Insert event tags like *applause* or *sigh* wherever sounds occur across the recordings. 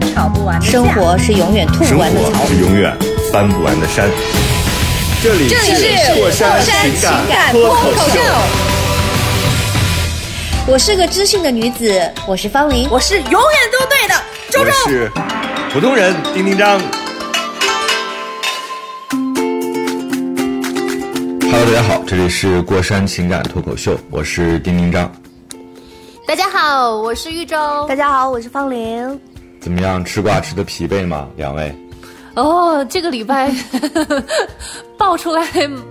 吵不完的架生活是永远吐不完的槽活。是永远翻不完的山。这里这里是过山情情感脱口秀，我是个知性的女子，我是方玲。我是永远都对的，周我周。是普通人丁丁张。Hello，大家好，这里是过山情感脱口秀，我是丁丁张。大家好，我是玉州。大家好，我是方玲。怎么样，吃瓜吃的疲惫吗？两位？哦，这个礼拜 *laughs* 爆出来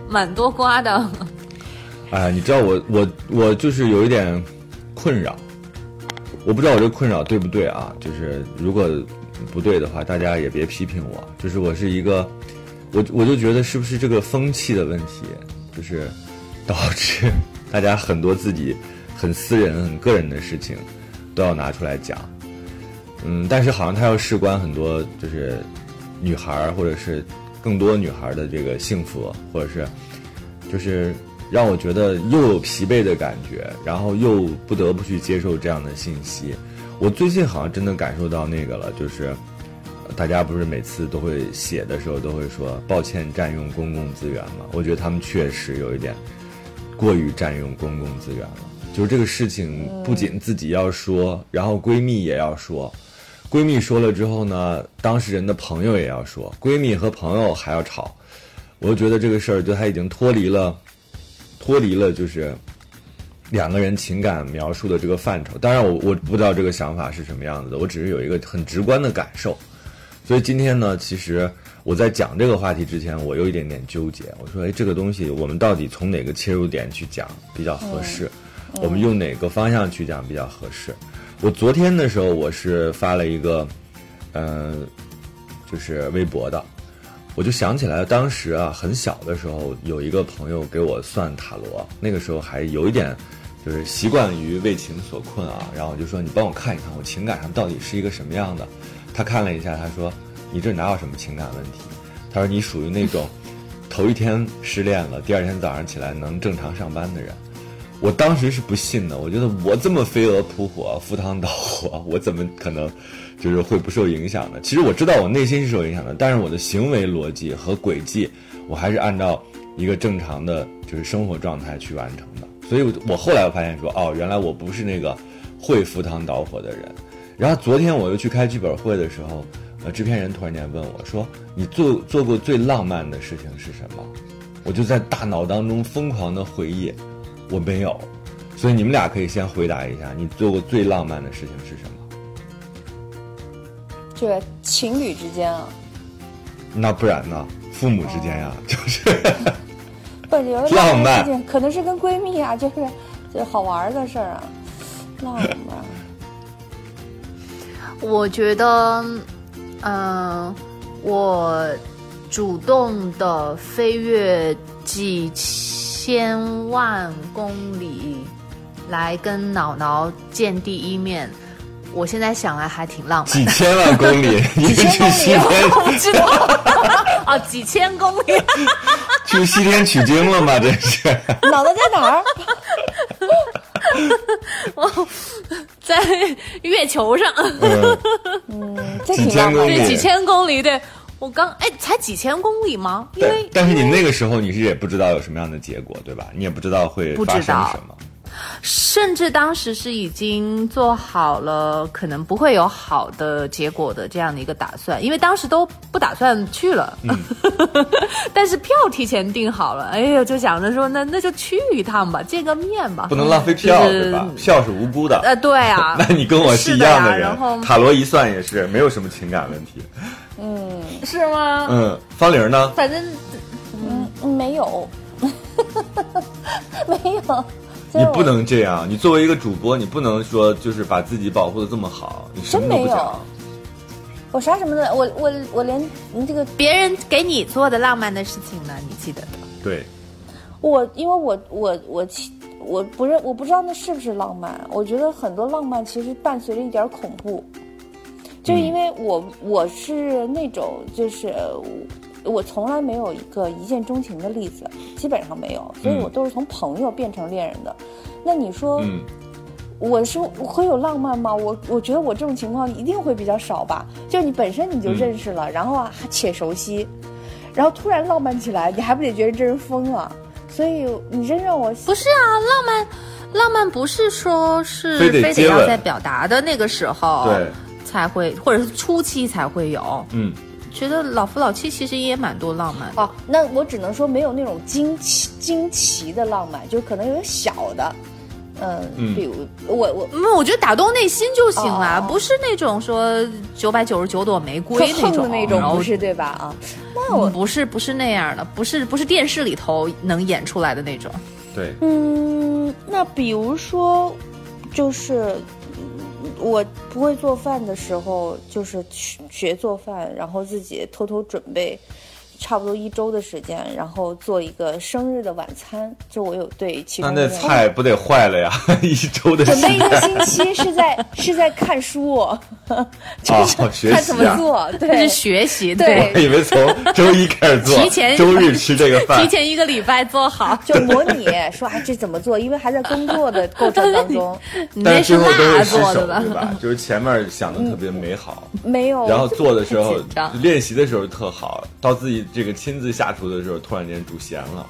蛮多瓜的。哎，你知道我我我就是有一点困扰，我不知道我这困扰对不对啊？就是如果不对的话，大家也别批评我。就是我是一个，我我就觉得是不是这个风气的问题，就是导致大家很多自己很私人、很个人的事情都要拿出来讲。嗯，但是好像他要事关很多，就是女孩儿或者是更多女孩儿的这个幸福，或者是就是让我觉得又有疲惫的感觉，然后又不得不去接受这样的信息。我最近好像真的感受到那个了，就是呃大家不是每次都会写的时候都会说抱歉占用公共资源嘛？我觉得他们确实有一点过于占用公共资源了。就是这个事情不仅自己要说，然后闺蜜也要说。闺蜜说了之后呢，当事人的朋友也要说，闺蜜和朋友还要吵，我就觉得这个事儿就它已经脱离了，脱离了就是两个人情感描述的这个范畴。当然我，我不知道这个想法是什么样子的，我只是有一个很直观的感受。所以今天呢，其实我在讲这个话题之前，我有一点点纠结。我说，哎，这个东西我们到底从哪个切入点去讲比较合适？我们用哪个方向去讲比较合适？我昨天的时候，我是发了一个，嗯、就是微博的，我就想起来，当时啊，很小的时候，有一个朋友给我算塔罗，那个时候还有一点，就是习惯于为情所困啊，然后我就说，你帮我看一看，我情感上到底是一个什么样的？他看了一下，他说，你这哪有什么情感问题？他说你属于那种头一天失恋了，第二天早上起来能正常上班的人。我当时是不信的，我觉得我这么飞蛾扑火、赴汤蹈火，我怎么可能就是会不受影响呢？其实我知道我内心是受影响的，但是我的行为逻辑和轨迹，我还是按照一个正常的就是生活状态去完成的。所以我，我后来我发现说，哦，原来我不是那个会赴汤蹈火的人。然后昨天我又去开剧本会的时候，呃，制片人突然间问我说：“你做做过最浪漫的事情是什么？”我就在大脑当中疯狂的回忆，我没有。所以你们俩可以先回答一下，你做过最浪漫的事情是什么？这个情侣之间啊，那不然呢？父母之间呀，就是 *laughs* 不有的浪漫可能是跟闺蜜啊，就是就好玩的事儿啊，浪漫。*laughs* 我觉得，嗯、我主动的飞跃几千万公里来跟脑脑见第一面，我现在想来还挺浪漫几千万公里，*laughs* 你是去西天我不知道啊，几千公里。去西天取经了吗？这是脑袋在哪儿？在月球上，嗯，这几挺浪漫的。千公里对，几千公里，对我刚哎，才几千公里吗？因为但是你那个时候你是也不知道有什么样的结果，对吧？你也不知道会发生什么。甚至当时是已经做好了可能不会有好的结果的这样的一个打算，因为当时都不打算去了，嗯 *laughs* 但是票提前订好了，哎呦，就想着说那那就去一趟吧，见个面吧，不能浪费票，就是对吧？票是无辜的。呃，对啊，*laughs* 那你跟我是一样人的呀然后，塔罗一算也是没有什么情感问题。是吗？嗯，方玲呢？反正嗯，没有，*laughs* 没有。你不能这样，你作为一个主播，你不能说就是把自己保护的这么好，你什么都不真没有讲。我啥什么的，我我我连嗯这个别人给你做的浪漫的事情呢，你记得的？对，我因为我我我其我不认我不知道那是不是浪漫，我觉得很多浪漫其实伴随着一点恐怖，就是因为我我是那种就是呃我从来没有一个一见钟情的例子，基本上没有，所以嗯我都是从朋友变成恋人的。那你说嗯，我是会有浪漫吗？我我觉得我这种情况一定会比较少吧。就你本身你就认识了，然后啊还且熟悉，然后突然浪漫起来，你还不得觉得这人疯了？所以你真让我不是啊，浪漫，浪漫不是说是非得要在表达的那个时候对，才会，或者是初期才会有。嗯，觉得老夫老妻其实也蛮多浪漫。哦，那我只能说没有那种惊奇惊奇的浪漫，就可能有点小的，嗯，嗯比如我我那，我觉得打动内心就行了，哦不是那种说九百九十九朵玫瑰特那种横的那种然后不是对吧？啊，那我嗯不是不是那样的，不是不是电视里头能演出来的那种。对，嗯，那比如说，就是嗯我不会做饭的时候，就是学做饭，然后自己偷偷准备。差不多一周的时间，然后做一个生日的晚餐。就我有对其那那菜不得坏了呀？*laughs* 一周的时准备一个星期是在 *laughs* 是在看书，*laughs* 就是哦学看怎么做，这对是，学习，对我以为从周一开始做，提前周日吃这个饭提。前一个礼拜做好。就模拟说哎这怎么做，因为还在工作的过程当中，你但那是最后都辣是失手，做的吧？对吧？就是前面想的特别美好，没有，然后做的时候练习的时候特好，到自己这个亲自下厨的时候，突然间煮咸了。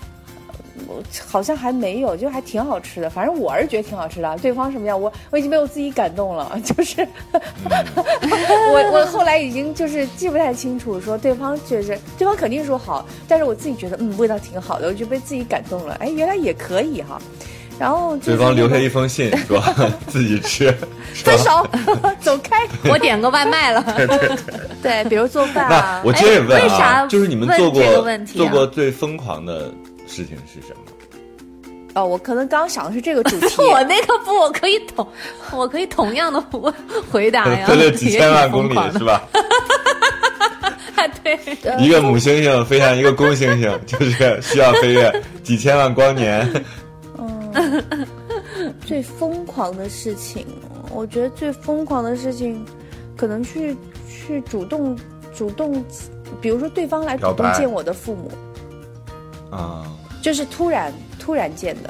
我好像还没有，就还挺好吃的。反正我是觉得挺好吃的，对方什么样，我我已经被我自己感动了。*laughs* 就是、*laughs* 我我后来已经就是记不太清楚，说对方确实，对方肯定说好，但是我自己觉得嗯味道挺好的，我就被自己感动了。哎，原来也可以哈。然后对方留下一封信说 *laughs* 自己吃，*laughs* 分手，*laughs* 走开。我点个外卖了。对，比如做饭那啊，我接着问哎为啥啊，就是你们做过做过最疯狂的事情是什么？哦，我可能刚想的是这个主题。我那个不，我可以同，我可以同样的回回答呀。飞了几千万公里是吧？对，一个母猩猩飞向一个公猩猩，就是需要飞跃几千万光年。*laughs* 最疯狂的事情，我觉得最疯狂的事情，可能去去主动主动，比如说对方来主动见我的父母，啊，就是突然突然见的，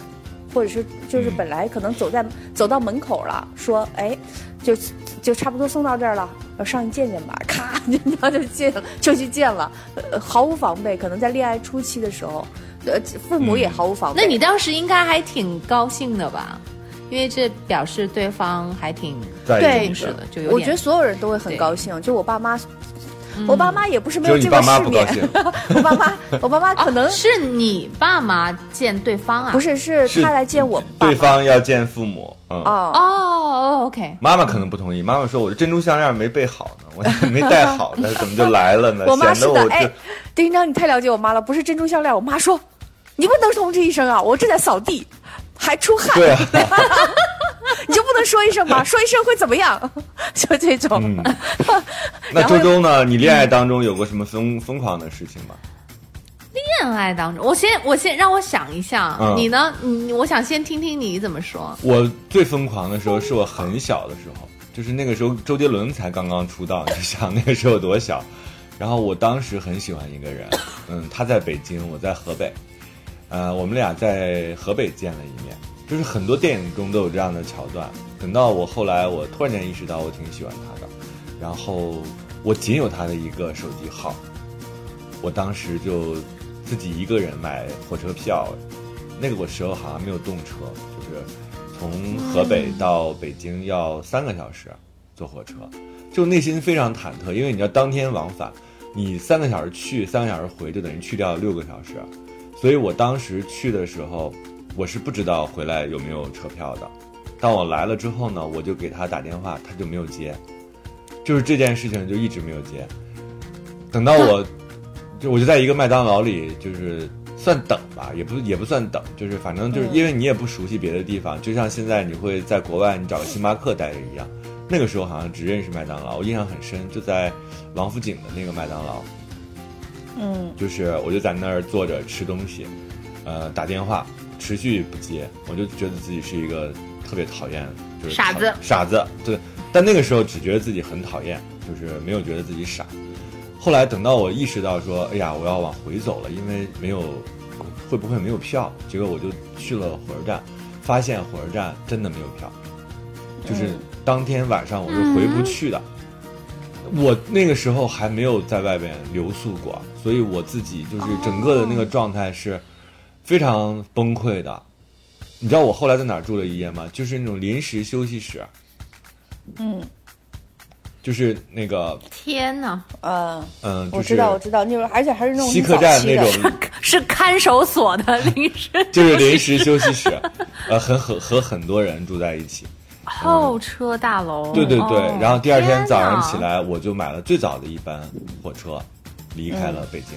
或者是就是嗯。本来可能走在、走到门口了，说哎，就就差不多送到这儿了，要上去见见吧，*laughs* 咔，然后就见了，就去见了，呃，毫无防备，可能在恋爱初期的时候，呃，父母也嗯毫无防备。那你当时应该还挺高兴的吧？因为这表示对方还挺在视的，就有点。我觉得所有人都会很高兴，就我爸妈。我爸妈也不是没有你这个爸妈不高世面，兴，*laughs* 我爸妈，我爸妈可能、哦是你爸妈见对方啊？不是，是是他来见我爸对。方要见父母，嗯。哦，哦，OK，妈妈可能不同意，妈妈说我的珍珠项链没备好呢，我没戴好呢，*laughs* 怎么就来了呢？我妈是的，显得我哎这，丁章，你太了解我妈了，不是珍珠项链。我妈说，你不能通知一声啊，我正在扫地，*laughs* 还出汗，对啊，*laughs* 你就不能说一声吗？*laughs* 说一声会怎么样？就这种。嗯。那周周呢？你恋爱当中有过什么疯疯狂的事情吗？恋爱当中，我先我先让我想一下，嗯你呢？你我想先听听你怎么说。我最疯狂的时候是我很小的时候，就是那个时候周杰伦才刚刚出道，你就想那个时候有多小。然后我当时很喜欢一个人，嗯，他在北京，我在河北，呃，我们俩在河北见了一面，就是很多电影中都有这样的桥段。等到我后来，我突然间意识到我挺喜欢他的，然后我仅有他的一个手机号，我当时就自己一个人买火车票，那个时候好像没有动车，就是从河北到北京要三个小时坐火车，就内心非常忐忑，因为你要当天往返，你三个小时去，三个小时回，就等于去掉六个小时，所以我当时去的时候，我是不知道回来有没有车票的。当我来了之后呢，我就给他打电话，他就没有接，就是这件事情就一直没有接。等到我，就我就在一个麦当劳里，就是算等吧，也不也不算等，就是反正就是因为你也不熟悉别的地方，就像现在你会在国外你找个星巴克待着一样，那个时候好像只认识麦当劳，我印象很深，就在王府井的那个麦当劳，嗯就是我就在那儿坐着吃东西，呃，打电话持续不接，我就觉得自己是一个特别讨厌，就是傻子傻子，对。但那个时候只觉得自己很讨厌，就是没有觉得自己傻。后来等到我意识到说，哎呀，我要往回走了，因为没有会不会没有票？结果我就去了火车站，发现火车站真的没有票，就是当天晚上我是回不去的。我那个时候还没有在外边留宿过，所以我自己就是整个的那个状态是非常崩溃的。你知道我后来在哪儿住了一夜吗？就是那种临时休息室，嗯。就是那个天哪，嗯，嗯，我知道我知道，那种而且还是那种西客站那种，*laughs* 是看守所的临时就是临时休息室，呃，很和和很多人住在一起。候车大楼。对对对，哦然后第二天早上起来，我就买了最早的一班火车，离开了北京。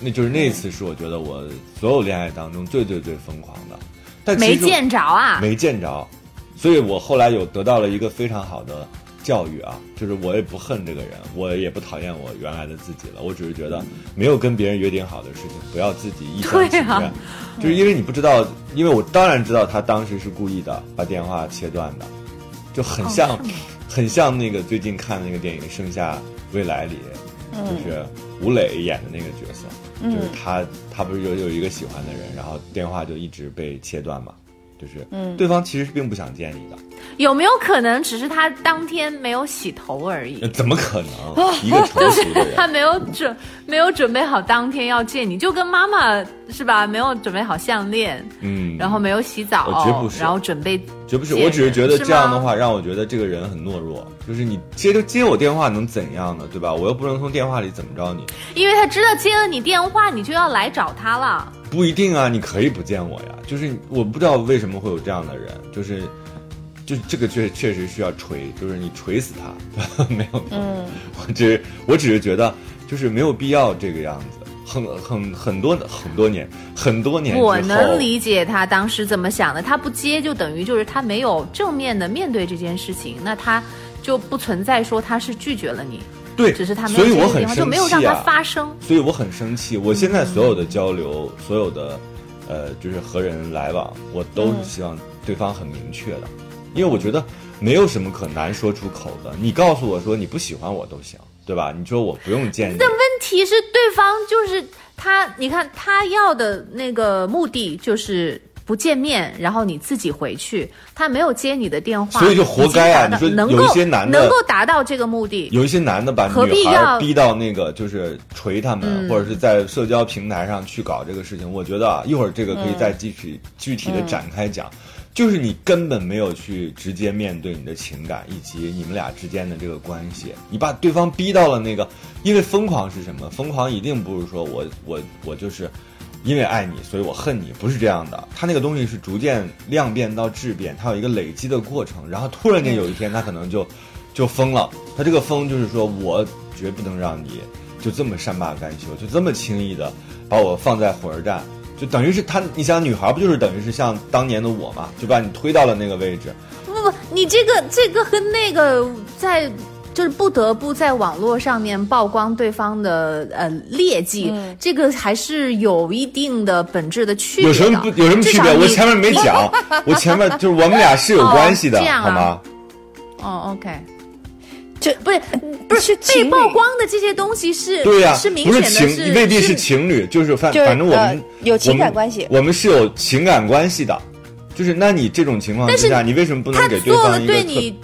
那就是那一次是我觉得我所有恋爱当中最最最疯狂的，但没见着啊，没见着，所以我后来有得到了一个非常好的教育啊，就是我也不恨这个人，我也不讨厌我原来的自己了，我只是觉得没有跟别人约定好的事情，不要自己一厢情愿，就是因为你不知道，因为我当然知道他当时是故意的把电话切断的，就很像，哦很像那个最近看的那个电影《盛夏未来》里，嗯就是吴磊演的那个角色，就是他他不是有有一个喜欢的人，然后电话就一直被切断嘛。就是，嗯对方其实是并不想见你的，有没有可能只是他当天没有洗头而已呃？*laughs* 怎么可能？一个成熟的人，他没有准没有准备好当天要见你，就跟妈妈是吧？没有准备好项链，嗯，然后没有洗澡，我绝不是然后准备绝不是，我只是觉得这样的话让我觉得这个人很懦弱。就是你接就接我电话能怎样呢？对吧？我又不能从电话里怎么着你，因为他知道接了你电话，你就要来找他了。不一定啊，你可以不见我呀。就是我不知道为什么会有这样的人，就是，就这个确确实需要锤，就是你锤死他，*laughs* 没有，嗯，我只我只是觉得就是没有必要这个样子，很很很多很多年很多年，我能理解他当时怎么想的，他不接就等于就是他没有正面的面对这件事情，那他就不存在说他是拒绝了你，对，只是他没所以我很生就没有让他气啊。所以我很生气。我现在所有的交流，所有的呃，就是和人来往，我都是希望对方很明确的，因为我觉得没有什么可难说出口的。你告诉我说你不喜欢我都行，对吧？你说我不用见你，问题是对方就是他，你看他要的那个目的就是不见面，然后你自己回去，他没有接你的电话，所以就活该啊你说有能够一些男的能够达到这个目的，有一些男的把何女孩逼到那个就是锤他们，嗯或者是在社交平台上去搞这个事情，我觉得啊，一会儿这个可以再继续、具体的展开讲。就是你根本没有去直接面对你的情感以及你们俩之间的这个关系，你把对方逼到了那个，因为疯狂是什么？疯狂一定不是说我我我就是因为爱你，所以我恨你，不是这样的。他那个东西是逐渐量变到质变，它有一个累积的过程，然后突然间有一天他可能就 *laughs* 就疯了。他这个疯就是说我绝不能让你就这么善罢甘休，就这么轻易的把我放在火车站，就等于是他，你想女孩不就是等于是像当年的我嘛，就把你推到了那个位置。不不，你这个这个和那个在。就是不得不在网络上面曝光对方的呃劣迹，嗯这个还是有一定的本质的区别的。有什么不有什么区别？我前面没讲，*laughs* 我前面就是我们俩是有关系的，哦这样啊好吗？哦，OK，这不是不是被曝光的这些东西是对呀、是明不是显的情，未必是情侣，就是反就是反正我们、呃有情感关系我们是有情感关系的。就是那你这种情况之下，你为什么不能给对做了方一个特对你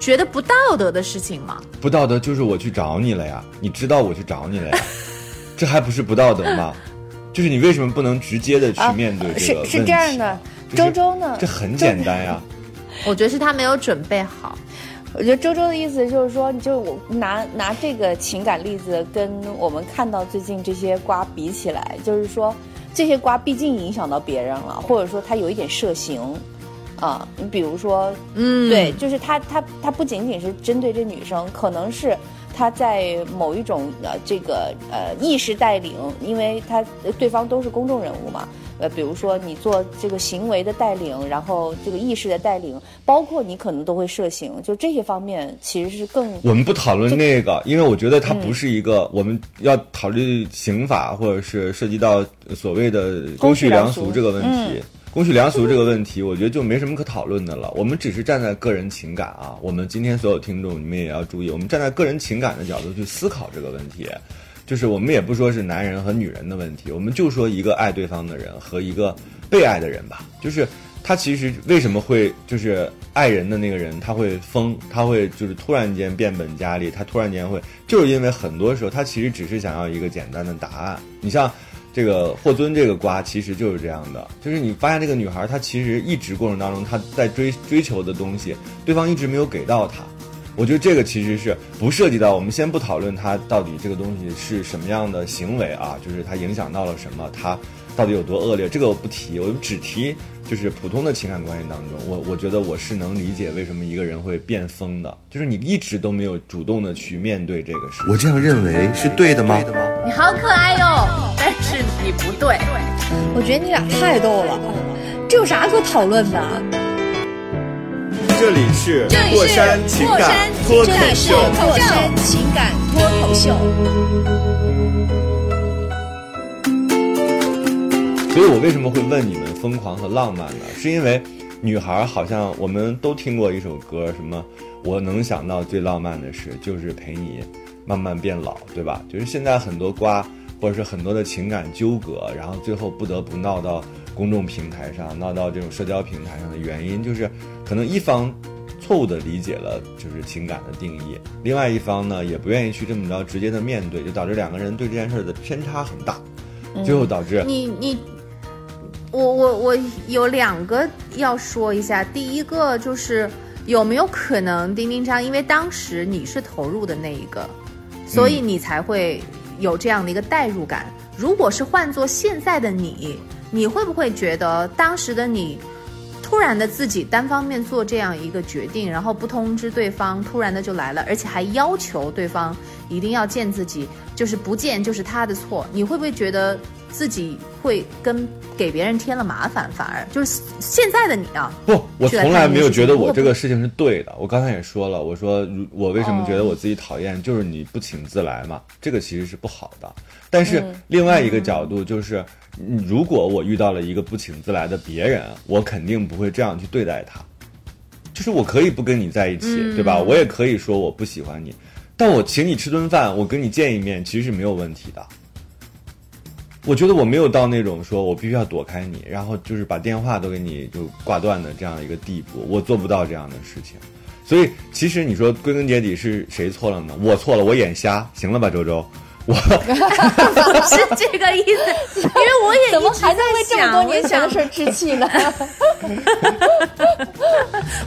觉得不道德的事情吗？不道德？就是我去找你了呀，你知道我去找你了呀，*laughs* 这还不是不道德吗？就是你为什么不能直接的去啊面对这是个问题？是这样的，周周呢？这很简单呀。*laughs* 我觉得是他没有准备好。我觉得周周的意思就是说，就是我拿拿这个情感例子跟我们看到最近这些瓜比起来，就是说这些瓜毕竟影响到别人了，或者说他有一点涉刑啊。你比如说，嗯，对，就是他他他不仅仅是针对这女生，可能是他在某一种呃这个呃意识带领，因为他呃对方都是公众人物嘛。呃，比如说你做这个行为的带领，然后这个意识的带领，包括你可能都会涉刑，就这些方面其实是更我们不讨论那个，因为我觉得它不是一个我们要考虑刑法或者是涉及到所谓的公序良俗这个问题。公序良俗这个问题，我觉得就没什么可讨论的了。我们只是站在个人情感啊，我们今天所有听众，你们也要注意，我们站在个人情感的角度去思考这个问题。就是我们也不说是男人和女人的问题，我们就说一个爱对方的人和一个被爱的人吧。就是他其实为什么会就是爱人的那个人他会疯，他会就是突然间变本加厉，他突然间会就是因为很多时候他其实只是想要一个简单的答案。你像这个霍尊这个瓜其实就是这样的，就是你发现这个女孩她其实一直过程当中她在追追求的东西，对方一直没有给到她。我觉得这个其实是不涉及到，我们先不讨论她到底这个东西是什么样的行为啊，就是她影响到了什么，她到底有多恶劣，这个我不提，我只提就是普通的情感关系当中，我我觉得我是能理解为什么一个人会变疯的，就是你一直都没有主动的去面对这个事。我这样认为是对的吗？你好可爱哟，但是你不对。我觉得你俩太逗了，这有啥可讨论的？这里是这里是过山情感脱口这里是秀。过山情感脱口秀。所以我为什么会问你们疯狂和浪漫呢？是因为女孩好像我们都听过一首歌，什么我能想到最浪漫的事就是陪你慢慢变老，对吧？就是现在很多瓜或者是很多的情感纠葛，然后最后不得不闹到公众平台上，闹到这种社交平台上的原因，就是可能一方错误的理解了就是情感的定义，另外一方呢也不愿意去这么着直接的面对，就导致两个人对这件事的偏差很大，最后导致你你，我我我有两个要说一下。第一个就是有没有可能丁丁张，因为当时你是投入的那一个，所以你才会有这样的一个代入感。如果是换做现在的你，你会不会觉得当时的你？突然的自己单方面做这样一个决定，然后不通知对方，突然的就来了，而且还要求对方一定要见自己，就是不见就是他的错。你会不会觉得自己会跟给别人添了麻烦？反而就是现在的你啊，不，我从来没有觉得我这个事情是对的。我刚才也说了，我说如我为什么觉得我自己讨厌，就是你不请自来嘛，这个其实是不好的。但是另外一个角度就是，嗯如果我遇到了一个不请自来的别人，我肯定不会这样去对待他。就是我可以不跟你在一起，对吧？我也可以说我不喜欢你，但我请你吃顿饭，我跟你见一面，其实是没有问题的。我觉得我没有到那种说我必须要躲开你，然后就是把电话都给你就挂断的这样一个地步，我做不到这样的事情。所以其实你说归根结底是谁错了呢？我错了，我眼瞎，行了吧，周周？我不是这个意思，因为我也怎么一直还在为这么多年前的事儿置气呢？*laughs*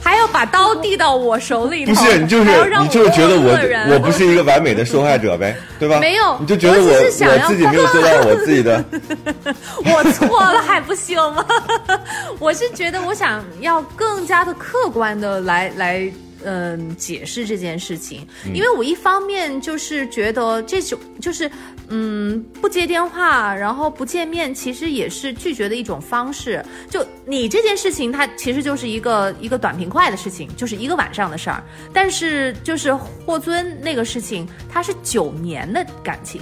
还要把刀递到我手里头，不是你就是你就是觉得我我我不是一个完美的受害者呗，对吧？没有你就觉得我我只是想要我自己没有做到我自己的，*laughs* 我错了还不行吗？*laughs* 我是觉得我想要更加的客观的来来。嗯，解释这件事情，因为我一方面就是觉得这种就是，嗯，不接电话，然后不见面，其实也是拒绝的一种方式。就你这件事情，它其实就是一个一个短平快的事情，就是一个晚上的事儿。但是就是霍尊那个事情，它是九年的感情。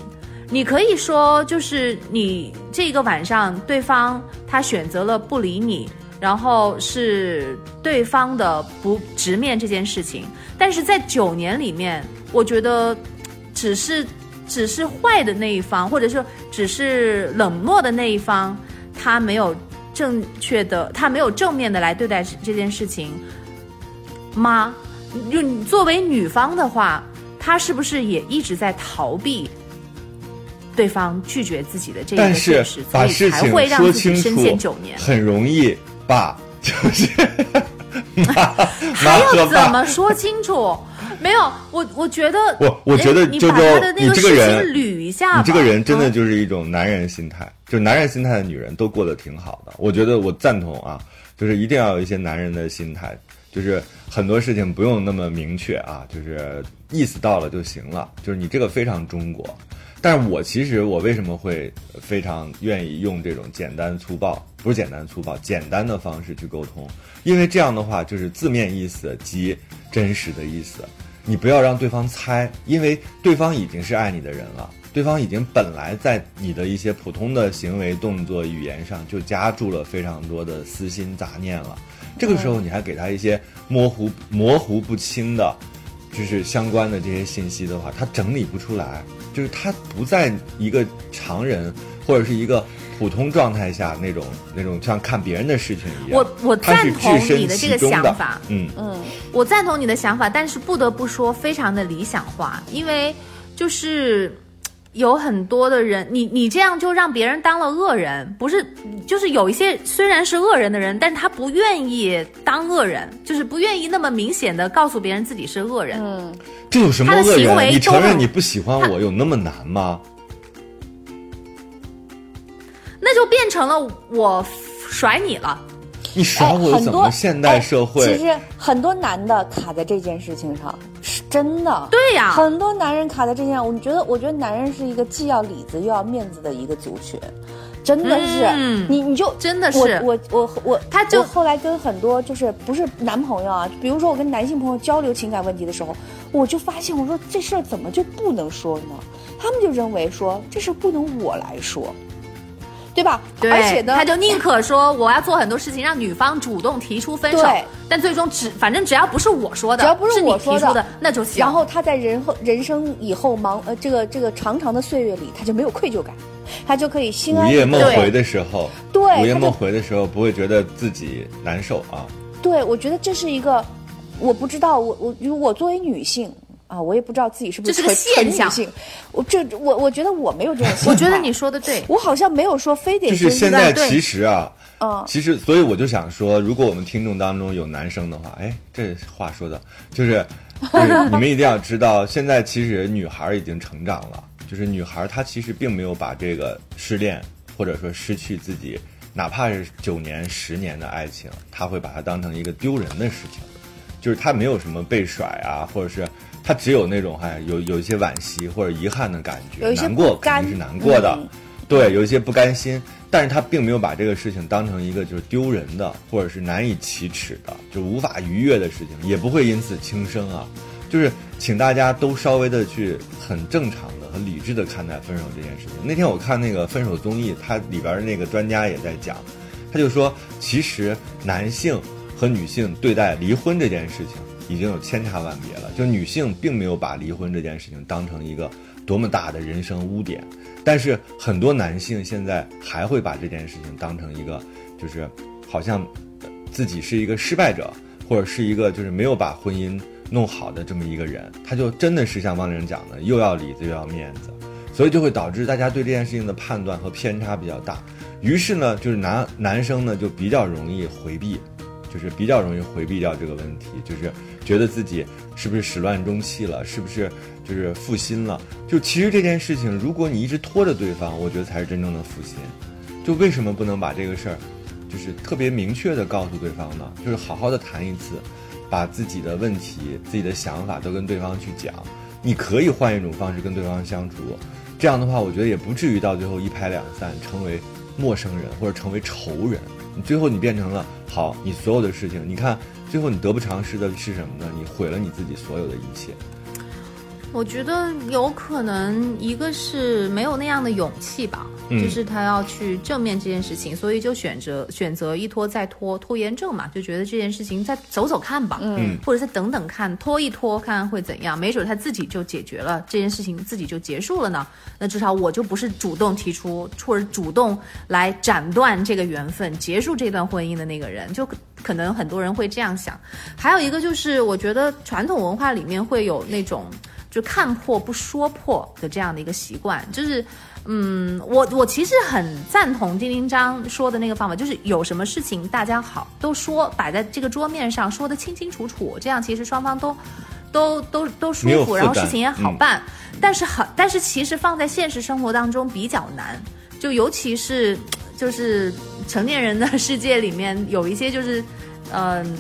你可以说，就是你这个晚上，对方他选择了不理你，然后是对方的不直面这件事情。但是在九年里面，我觉得只是只是坏的那一方，或者说只是冷漠的那一方，他没有正确的，他没有正面的来对待这件事情吗？就你作为女方的话，她是不是也一直在逃避？对方拒绝自己的这一个但是现实，所以把事情才会让说自己深清楚陷九年。很容易爸就是 *laughs* 妈还妈和要怎。么说清楚？没有，我我觉得，我我觉得哎你把周周他的那个你这个人捋一下。你这个人真的嗯就是一种男人心态，就男人心态的女人都过得挺好的。我觉得我赞同啊，就是一定要有一些男人的心态，就是很多事情不用那么明确啊，就是意思到了就行了，就是你这个非常中国。但是我其实我为什么会非常愿意用这种简单粗暴，不是简单粗暴，简单的方式去沟通，因为这样的话就是字面意思及真实的意思，你不要让对方猜，因为对方已经是爱你的人了，对方已经本来在你的一些普通的行为、动作、语言上就加注了非常多的私心杂念了，这个时候你还给他一些模糊、模糊不清的。就是相关的这些信息的话，他整理不出来，就是他不在一个常人或者是一个普通状态下那种那种像看别人的事情一样。我我赞同你的这个想法，嗯嗯，我赞同你的想法，但是不得不说非常的理想化，因为就是有很多的人，你你这样就让别人当了恶人，不是？就是有一些虽然是恶人的人，但是他不愿意当恶人，就是不愿意那么明显的告诉别人自己是恶人。嗯，这有什么他的恶人？行为你承认你不喜欢我有那么难吗？那就变成了我甩你了。你耍我很多怎么现代社会？哎其实很多男的卡在这件事情上，是真的。对呀很多男人卡在这件，我觉得，我觉得男人是一个既要里子又要面子的一个族群，真的是。嗯你你就真的是我我我我，他就后来跟很多就是不是男朋友啊，比如说我跟男性朋友交流情感问题的时候，我就发现我说这事儿怎么就不能说呢？他们就认为说这事儿不能我来说，对吧？对，而且呢，他就宁可说我要做很多事情，让女方主动提出分手对，但最终只反正只要不是我说的，只要不是我说的提出的，那就行。然后他在人后人生以后忙呃这个这个长长的岁月里，他就没有愧疚感，他就可以心午安夜梦回的时候，对午夜梦回的时候不会觉得自己难受啊。对，我觉得这是一个，我不知道，我我如果作为女性啊，我也不知道自己是不是这是个纯纯现象女性，我这我我觉得我没有这种我觉得你说的对，我好像没有说非得就是现在其实啊，嗯其实所以我就想说，如果我们听众当中有男生的话，哎，这话说的，就是就是 *laughs* 你们一定要知道，现在其实女孩儿已经成长了，就是女孩儿她其实并没有把这个失恋或者说失去自己，哪怕是九年、十年的爱情，她会把它当成一个丢人的事情，就是她没有什么被甩啊，或者是。她只有那种哎有有一些惋惜或者遗憾的感觉，难过肯定是难过的，嗯对，有一些不甘心，但是他并没有把这个事情当成一个就是丢人的，或者是难以启齿的，就无法逾越的事情，也不会因此轻生啊。就是请大家都稍微的去很正常的、很理智的看待分手这件事情。那天我看那个分手综艺，它里边那个专家也在讲，他就说，其实男性和女性对待离婚这件事情已经有千差万别了。就女性并没有把离婚这件事情当成一个多么大的人生污点，但是很多男性现在还会把这件事情当成一个，就是好像自己是一个失败者，或者是一个就是没有把婚姻弄好的这么一个人，他就真的是像汪玲讲的，又要里子又要面子，所以就会导致大家对这件事情的判断和偏差比较大。于是呢，就是男男生呢就比较容易回避，就是比较容易回避掉这个问题，就是觉得自己是不是始乱终弃了，是不是就是负心了？就其实这件事情，如果你一直拖着对方，我觉得才是真正的负心。就为什么不能把这个事儿，就是特别明确的告诉对方呢？就是好好的谈一次，把自己的问题、自己的想法都跟对方去讲。你可以换一种方式跟对方相处，这样的话，我觉得也不至于到最后一拍两散，成为陌生人或者成为仇人。最后你变成了好，你所有的事情，你看最后你得不偿失的是什么呢？你毁了你自己所有的一切。我觉得有可能一个是没有那样的勇气吧，嗯就是他要去正面这件事情，所以就选择选择一拖再拖，拖延症嘛，就觉得这件事情再走走看吧，嗯或者再等等看，拖一拖看看会怎样，没准他自己就解决了这件事情，自己就结束了呢。那至少我就不是主动提出或者主动来斩断这个缘分、结束这段婚姻的那个人，就可可能很多人会这样想。还有一个就是，我觉得传统文化里面会有那种。就看破不说破的这样的一个习惯，就是，嗯，我我其实很赞同丁丁章说的那个方法，就是有什么事情大家好都说，摆在这个桌面上说的清清楚楚，这样其实双方都都都都舒服，然后事情也好嗯办。但是很，但是其实放在现实生活当中比较难，就尤其是就是成年人的世界里面有一些就是，嗯、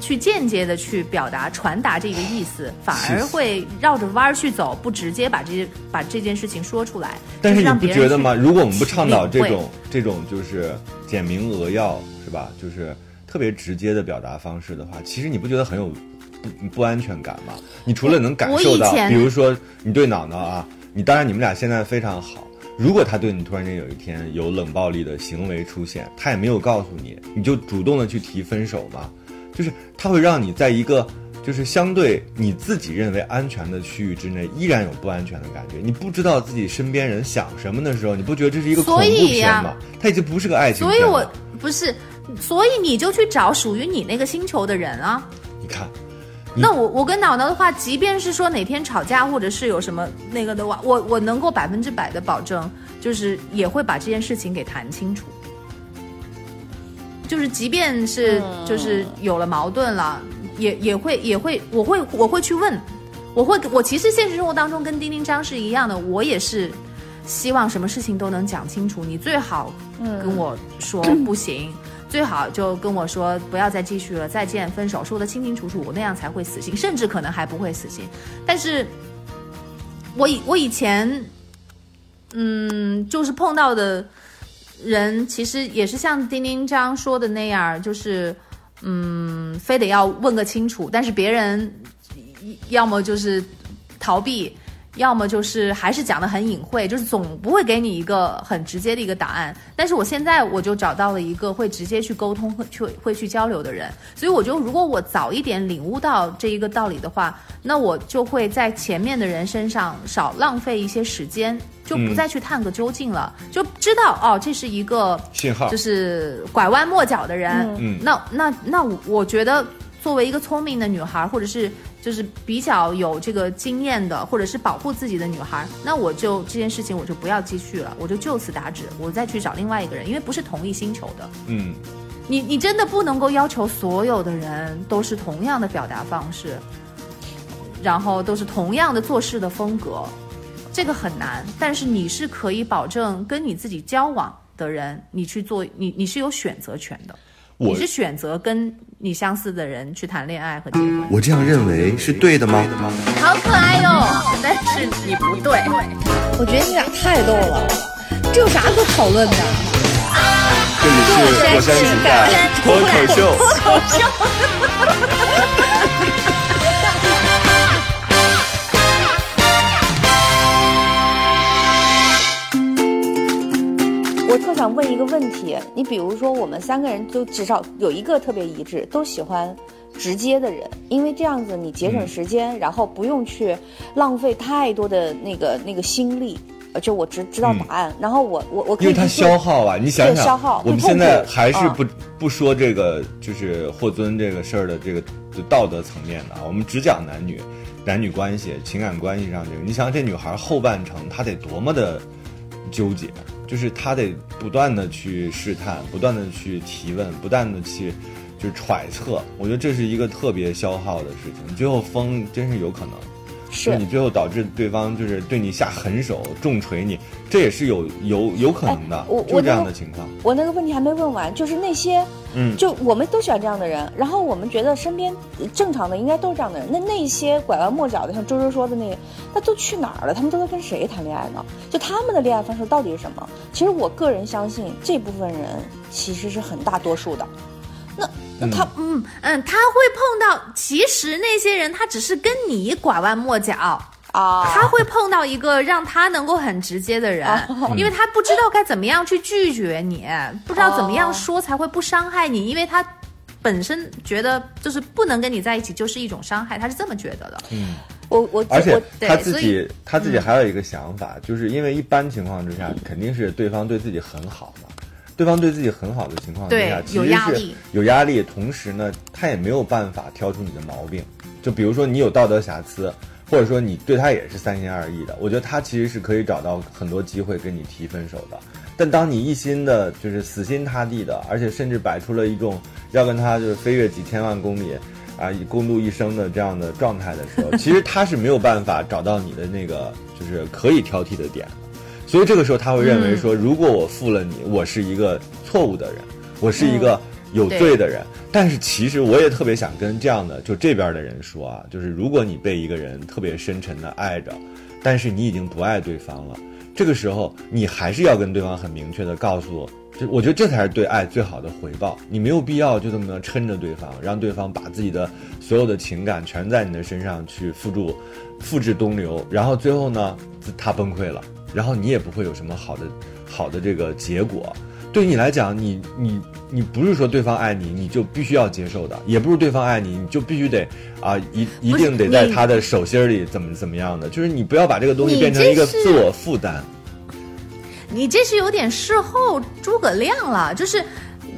去间接的去表达传达这个意思，反而会绕着弯儿去走，不直接把这把这件事情说出来。但是你不觉得吗？如果我们不倡导这种这种就是简明扼要，是吧？就是特别直接的表达方式的话，其实你不觉得很有不不安全感吗？你除了能感受到，比如说你对脑脑啊，你当然你们俩现在非常好。如果他对你突然间有一天有冷暴力的行为出现，他也没有告诉你，你就主动的去提分手吗？就是它会让你在一个就是相对你自己认为安全的区域之内，依然有不安全的感觉。你不知道自己身边人想什么的时候，你不觉得这是一个恐怖所以片呀吗？它已经不是个爱情所以我。不是，所以你就去找属于你那个星球的人啊。你看，那我我跟脑脑的话，即便是说哪天吵架或者是有什么那个的话，我我能够百分之百的保证，就是也会把这件事情给谈清楚。就是即便是就是有了矛盾了，也也会也会我会我会去问，我会我其实现实生活当中跟丁丁张是一样的，我也是希望什么事情都能讲清楚，你最好跟我说不行。*clears throat* 最好就跟我说不要再继续了，再见，分手，说的清清楚楚，我那样才会死心，甚至可能还不会死心。但是，我以我以前，嗯，就是碰到的人，其实也是像丁丁张说的那样，就是嗯，非得要问个清楚，但是别人要么就是逃避。要么就是还是讲的很隐晦，就是总不会给你一个很直接的一个答案。但是我现在我就找到了一个会直接去沟通、会去会去交流的人，所以我觉得如果我早一点领悟到这一个道理的话，那我就会在前面的人身上少浪费一些时间，就不再去探个究竟了，就知道哦，这是一个信号就是拐弯抹角的人。嗯那那那我我觉得作为一个聪明的女孩，或者是就是比较有这个经验的，或者是保护自己的女孩，那我就这件事情我就不要继续了，我就就此打止，我再去找另外一个人，因为不是同一星球的。嗯，你你真的不能够要求所有的人都是同样的表达方式，然后都是同样的做事的风格，这个很难。但是你是可以保证跟你自己交往的人，你去做，你你是有选择权的，我你是选择跟你相似的人去谈恋爱和结婚。我这样认为是对的吗？好可爱哟、但是你不对。我觉得你俩太逗了，这有啥可讨论的？这里是火山情感脱口秀。*laughs* 我特想问一个问题，你比如说，我们三个人就至少有一个特别一致，都喜欢直接的人，因为这样子你节省时间，然后不用去浪费太多的那个那个心力。呃就我知知道答案，然后我我我可因为它以去做消耗啊，你想想，消耗我们现在还是啊不、不说这个就是霍尊这个事儿的这个就道德层面的啊，我们只讲男女男女关系、情感关系上这个。你想想这女孩后半程她得多么的纠结，就是他得不断的去试探，不断的去提问，不断的去就是揣测。我觉得这是一个特别消耗的事情，最后疯真是有可能。就是你最后导致对方就是对你下狠手重锤你，这也是有有有可能的，哎我就这样的情况。我那个问题还没问完，就是那些，嗯就我们都喜欢这样的人，然后我们觉得身边呃正常的应该都是这样的人。那那些拐弯抹角的，像周周说的那些，那都去哪儿了？他们都在跟谁谈恋爱呢？就他们的恋爱方式到底是什么？其实我个人相信，这部分人其实是很大多数的。那那他、嗯嗯，他会碰到，其实那些人他只是跟你拐弯抹角。啊，他会碰到一个让他能够很直接的人，因为他不知道该怎么样去拒绝你，不知道怎么样说才会不伤害你，因为他本身觉得就是不能跟你在一起就是一种伤害，他是这么觉得的。嗯我我而且他自己他自己还有一个想法，就是因为一般情况之下，肯定是对方对自己很好嘛。对方对自己很好的情况之下，对其实是压力有压力，同时呢，他也没有办法挑出你的毛病。就比如说你有道德瑕疵，或者说你对他也是三心二意的，我觉得他其实是可以找到很多机会跟你提分手的。但当你一心的就是死心塌地的，而且甚至摆出了一种要跟他就是飞越几千万公里啊，以共度一生的这样的状态的时候，其实他是没有办法找到你的那个就是可以挑剔的点的。所以这个时候他会认为说，如果我负了你，我是一个错误的人，我是一个有罪的人。但是其实我也特别想跟这样的就这边的人说啊，就是如果你被一个人特别深沉的爱着，但是你已经不爱对方了，这个时候你还是要跟对方很明确的告诉。就我觉得这才是对爱最好的回报。你没有必要就这么撑着对方，让对方把自己的所有的情感全在你的身上去付诸、付之东流，然后最后呢，他崩溃了，然后你也不会有什么好的、好的这个结果。对于你来讲，你你你不是说对方爱你，你就必须要接受的，也不是对方爱你，你就必须得啊一一定得在他的手心里怎么怎么样的，就是你不要把这个东西变成一个自我负担。你这是有点事后诸葛亮了，就是，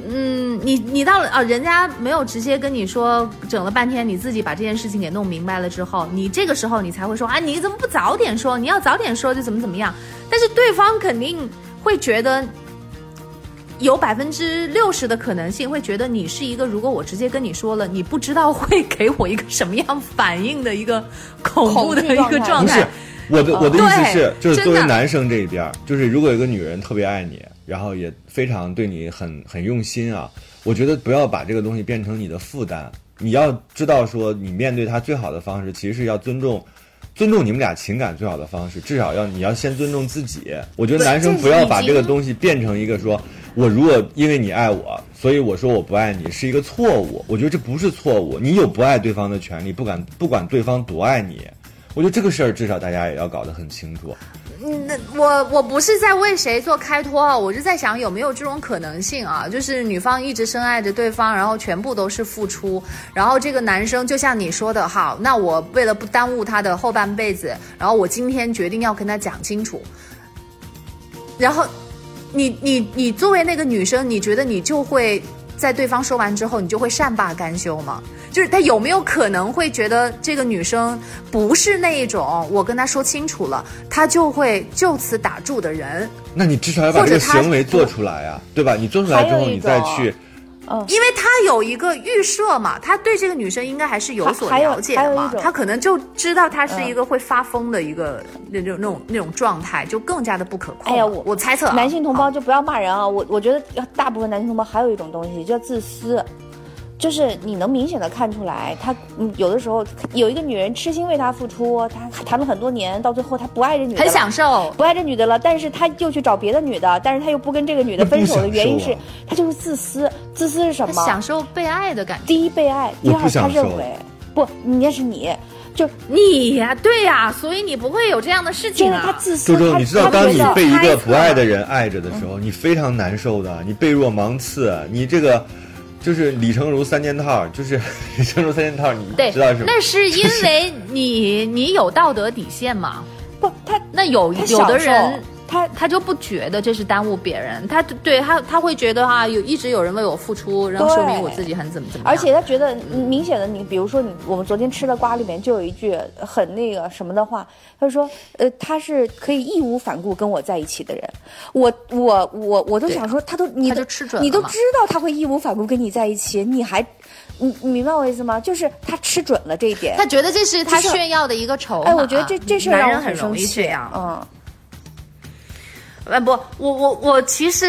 嗯，你你到了啊，人家没有直接跟你说，整了半天，你自己把这件事情给弄明白了之后，你这个时候你才会说啊，你怎么不早点说？你要早点说就怎么怎么样？但是对方肯定会觉得，有百分之六十的可能性会觉得你是一个，如果我直接跟你说了，你不知道会给我一个什么样反应的一个恐怖的一个状态。不是我的我的意思是，就是作为男生这一边，就是如果有个女人特别爱你，然后也非常对你很很用心啊，我觉得不要把这个东西变成你的负担。你要知道说，你面对他最好的方式，其实是要尊重，尊重你们俩情感最好的方式，至少要你要先尊重自己。我觉得男生不要把这个东西变成一个说，我如果因为你爱我，所以我说我不爱你是一个错误。我觉得这不是错误，你有不爱对方的权利，不管不管对方多爱你。我觉得这个事儿至少大家也要搞得很清楚。嗯，那我我不是在为谁做开脱啊，我是在想有没有这种可能性啊？就是女方一直深爱着对方，然后全部都是付出，然后这个男生就像你说的，好，那我为了不耽误他的后半辈子，然后我今天决定要跟他讲清楚。然后，你你你作为那个女生，你觉得你就会在对方说完之后，你就会善罢甘休吗？就是他有没有可能会觉得这个女生不是那一种我跟他说清楚了，他就会就此打住的人？那你至少要把这个行为做出来啊，对吧？你做出来之后，你再去，嗯，因为他有一个预设嘛，他对这个女生应该还是有所了解的嘛，他可能就知道她是一个会发疯的一个那种那种那种状态，就更加的不可控。哎呀，我我猜测，男性同胞就不要骂人啊！我我觉得大部分男性同胞还有一种东西叫自私。就是你能明显的看出来，他嗯有的时候有一个女人痴心为他付出，他谈了很多年，到最后他不爱这女的，很享受，不爱这女的了，但是他又去找别的女的，但是他又不跟这个女的分手的原因是，他就是自私，自私是什么？享受被爱的感觉。第一被爱，第二他认为不，那是你，就你呀，对呀，所以你不会有这样的事情啊。他自私。周周，你知道当你被一个不爱的人爱着的时候，你非常难受的，你背若芒刺，你这个。就是李成儒三件套，就是 *laughs* 李成儒三件套，你知道是吗？那是因为你你有道德底线吗？不，他那有有的人。他他就不觉得这是耽误别人，他对他他会觉得啊有一直有人为我付出，然后说明我自己很怎么怎么。而且他觉得明显的，你比如说你我们昨天吃的瓜里面就有一句很那个什么的话，他说呃他是可以义无反顾跟我在一起的人，我我我我都想说他都你都吃准你都知道他会义无反顾跟你在一起，你还你你明白我意思吗？就是他吃准了这一点，他觉得这是他炫耀的一个筹码。哎，我觉得这这事让我很生气，嗯。哎不，我我我其实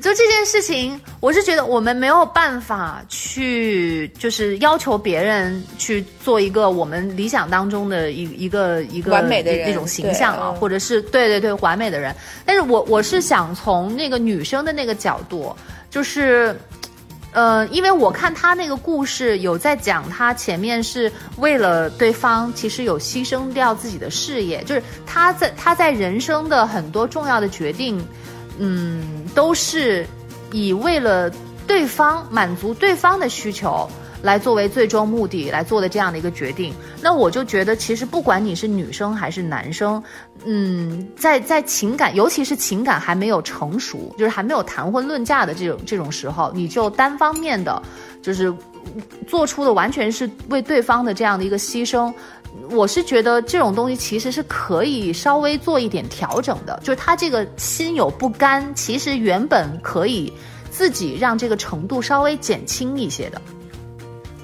就这件事情，我是觉得我们没有办法去，就是要求别人去做一个我们理想当中的一一个一个完美的人那种形象啊，或者是对对对完美的人。但是我我是想从那个女生的那个角度，就是。呃，因为我看他那个故事有在讲，他前面是为了对方，其实有牺牲掉自己的事业，就是他在他在人生的很多重要的决定，嗯，都是以为了对方满足对方的需求。来作为最终目的来做的这样的一个决定，那我就觉得，其实不管你是女生还是男生，嗯，在在情感，尤其是情感还没有成熟，就是还没有谈婚论嫁的这种这种时候，你就单方面的，就是做出的完全是为对方的这样的一个牺牲，我是觉得这种东西其实是可以稍微做一点调整的，就是他这个心有不甘，其实原本可以自己让这个程度稍微减轻一些的。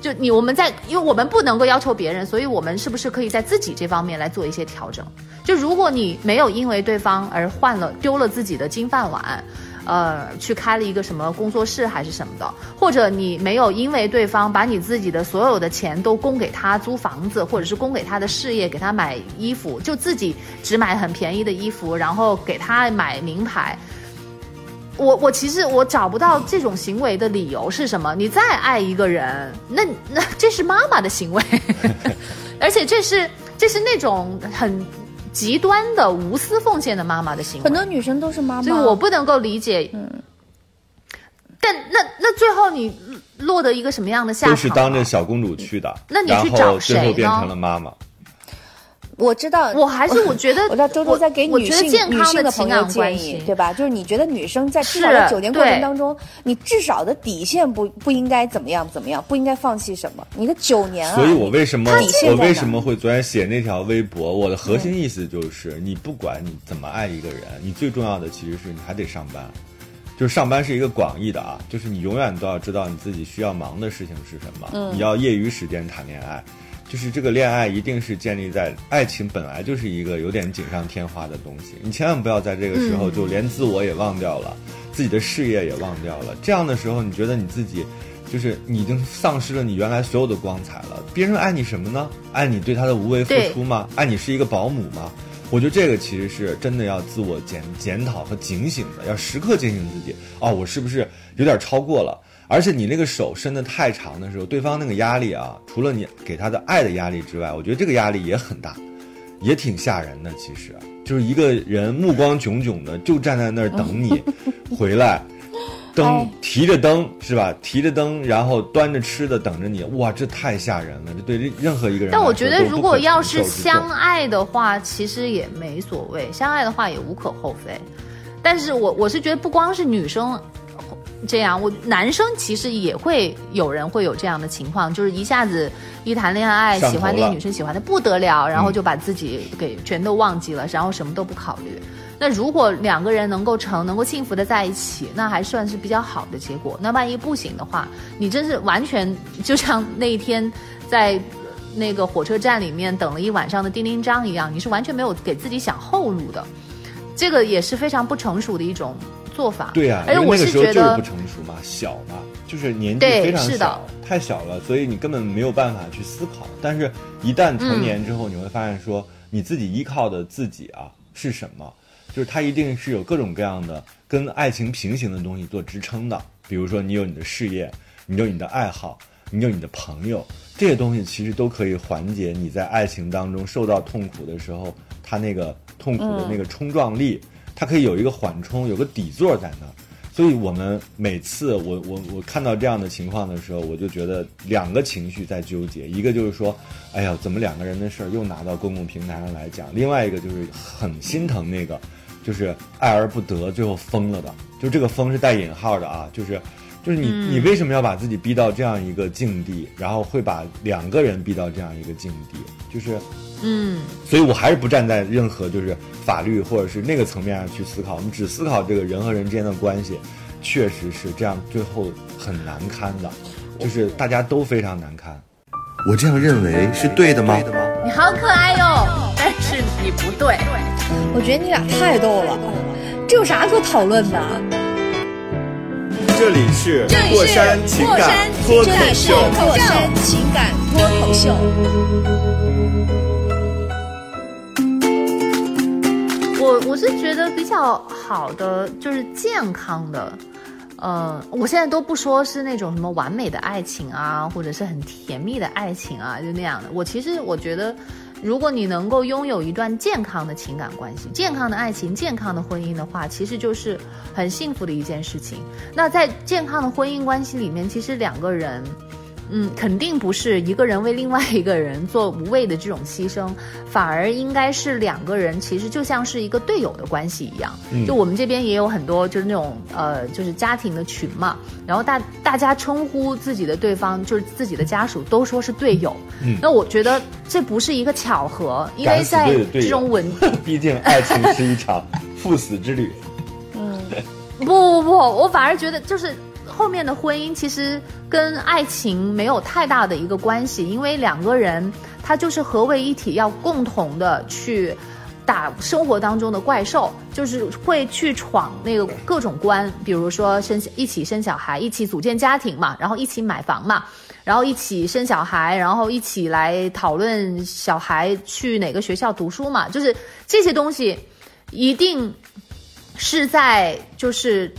就你我们在，因为我们不能够要求别人，所以我们是不是可以在自己这方面来做一些调整？就如果你没有因为对方而换了丢了自己的金饭碗，呃，去开了一个什么工作室还是什么的，或者你没有因为对方把你自己的所有的钱都供给他租房子，或者是供给他的事业，给他买衣服，就自己只买很便宜的衣服，然后给他买名牌。我我其实我找不到这种行为的理由是什么？你再爱一个人，那那这是妈妈的行为，*laughs* 而且这是这是那种很极端的无私奉献的妈妈的行为。很多女生都是妈妈，所以我不能够理解。嗯，但那那最后你落得一个什么样的下场？都是当着小公主去的，那你去找谁最后变呢成了妈妈。我知道，我还是 *laughs* 我觉得我知道周周在给女性健康女性的朋友情感建议，，对吧？就是你觉得女生在至少是在九年过程当中，你至少的底线不不应该怎么样怎么样，不应该放弃什么。你的九年啊，所以我为什么我为什么会昨天写那条微博？我的核心意思就是，你不管你怎么爱一个人，你最重要的其实是你还得上班。就是上班是一个广义的啊，就是你永远都要知道你自己需要忙的事情是什么。嗯你要业余时间谈恋爱，就是这个恋爱一定是建立在爱情本来就是一个有点锦上添花的东西，你千万不要在这个时候就连自我也忘掉了，自己的事业也忘掉了。这样的时候，你觉得你自己就是你已经丧失了你原来所有的光彩了。别人爱你什么呢？爱你对他的无为付出吗？爱你是一个保姆吗？我觉得这个其实是真的要自我检检讨和警醒的，要时刻警醒自己。哦，我是不是有点超过了？而且你那个手伸得太长的时候，对方那个压力啊，除了你给他的爱的压力之外，我觉得这个压力也很大，也挺吓人的。其实就是一个人目光炯炯的，就站在那儿等你回来，灯哎提着灯是吧？提着灯，然后端着吃的等着你。哇，这太吓人了！这对任何一个人但我觉得，如果要是相爱的话，其实也没所谓，相爱的话也无可厚非。但是我我是觉得，不光是女生这样，我男生其实也会有人会有这样的情况，就是一下子一谈恋爱，喜欢那个女生喜欢的不得了，然后就把自己给全都忘记了，然后什么都不考虑。那如果两个人能够成，能够幸福的在一起，那还算是比较好的结果。那万一不行的话，你真是完全就像那一天在那个火车站里面等了一晚上的丁丁张一样，你是完全没有给自己想后路的。这个也是非常不成熟的一种做法。对呀、而且我因为那个时候觉得就是不成熟嘛，小嘛，就是年纪非常小，太小了，所以你根本没有办法去思考。但是，一旦嗯成年之后，你会发现说，你自己依靠的自己啊是什么？就是它一定是有各种各样的跟爱情平行的东西做支撑的。比如说，你有你的事业，你有你的爱好，你有你的朋友，这些东西其实都可以缓解你在爱情当中受到痛苦的时候，它那个痛苦的那个冲撞力，它可以有一个缓冲，有个底座在那儿。所以我们每次我我我看到这样的情况的时候，我就觉得两个情绪在纠结，一个就是说，哎呀，怎么两个人的事儿又拿到公共平台上来讲；另外一个就是很心疼那个，就是爱而不得，最后疯了的。就这个疯是带引号的啊，就是就是你、你为什么要把自己逼到这样一个境地，然后会把两个人逼到这样一个境地，就是嗯，所以我还是不站在任何就是法律或者是那个层面上去思考，我们只思考这个人和人之间的关系，确实是这样，最后很难堪的，就是大家都非常难堪。我这样认为是对的吗？你好可爱哟、但是你不对。我觉得你俩太逗了，这有啥可讨论的？这里是过山情感脱口这里是秀。过山情感脱口秀。我我是觉得比较好的，就是健康的。呃，我现在都不说是那种什么完美的爱情啊，或者是很甜蜜的爱情啊，就那样的。我其实我觉得，如果你能够拥有一段健康的情感关系、健康的爱情、健康的婚姻的话，其实就是很幸福的一件事情。那在健康的婚姻关系里面，其实两个人。嗯，肯定不是一个人为另外一个人做无谓的这种牺牲，反而应该是两个人其实就像是一个队友的关系一样。嗯就我们这边也有很多就是那种呃，就是家庭的群嘛，然后大大家称呼自己的对方就是自己的家属都说是队友。嗯那我觉得这不是一个巧合，因为在 *laughs* 这种稳 *laughs* 毕竟爱情是一场赴死之旅。嗯 *laughs* 不不不，我反而觉得就是后面的婚姻其实跟爱情没有太大的一个关系，因为两个人他就是合为一体，要共同的去。打生活当中的怪兽，就是会去闯那个各种关，比如说生一起生小孩，一起组建家庭嘛，然后一起买房嘛，然后一起生小孩，然后一起来讨论小孩去哪个学校读书嘛，就是这些东西一定是在就是。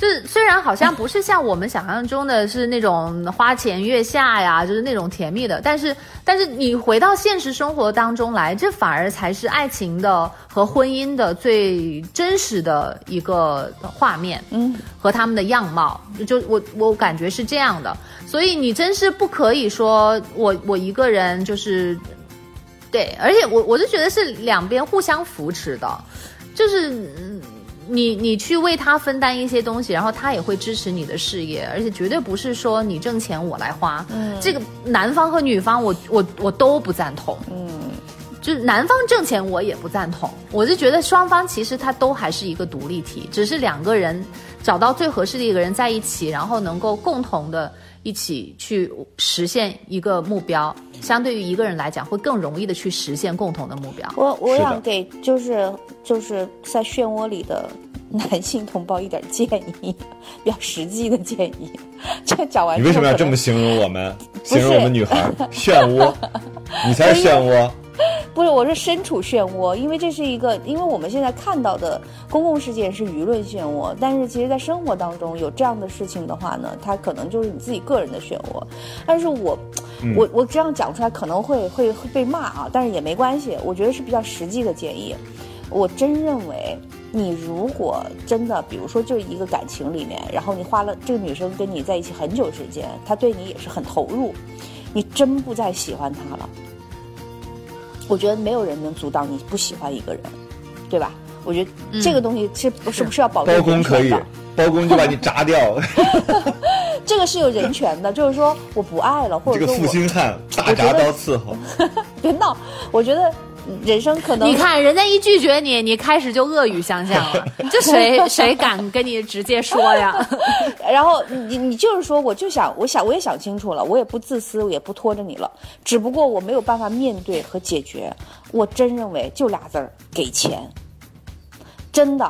就是虽然好像不是像我们想象中的是那种花前月下呀，*laughs* 就是那种甜蜜的，但是但是你回到现实生活当中来，这反而才是爱情的和婚姻的最真实的一个画面，嗯，和他们的样貌，就我我感觉是这样的，所以你真是不可以说我我一个人就是，对，而且我我就觉得是两边互相扶持的，就是。嗯你你去为他分担一些东西，然后他也会支持你的事业，而且绝对不是说你挣钱我来花。嗯，这个男方和女方我我我都不赞同。嗯，就是男方挣钱我也不赞同。我是觉得双方其实他都还是一个独立体，只是两个人找到最合适的一个人在一起，然后能够共同的一起去实现一个目标。相对于一个人来讲，会更容易的去实现共同的目标。我我想给就是就是在漩涡里的 *laughs* 男性同胞一点建议，比较实际的建议。*laughs* 这讲完你为什么要这么形容我们？形容我们女孩漩涡？*laughs* 你才是漩涡。不是，我是身处漩涡，因为这是一个，因为我们现在看到的公共事件是舆论漩涡，但是其实，在生活当中有这样的事情的话呢，它可能就是你自己个人的漩涡。但是我，我我这样讲出来可能会会会被骂啊，但是也没关系，我觉得是比较实际的建议。我真认为，你如果真的，比如说就一个感情里面，然后你花了这个女生跟你在一起很久时间，她对你也是很投入，你真不再喜欢她了。我觉得没有人能阻挡你不喜欢一个人，对吧？我觉得这个东西其实不是不是要保证包公可以包公就把你炸掉。*laughs* *laughs* 这个是有人权的，就是说我不爱了，或者这个负心汉，大铡刀伺候。*laughs* 别闹。我觉得人生可能你看，人家一拒绝你，你开始就恶语相向了，*laughs* 这谁谁敢跟你直接说呀？*laughs* 然后你你就是说，我就想，我想我也想清楚了，我也不自私，我也不拖着你了，只不过我没有办法面对和解决。我真认为就俩字儿，给钱，真的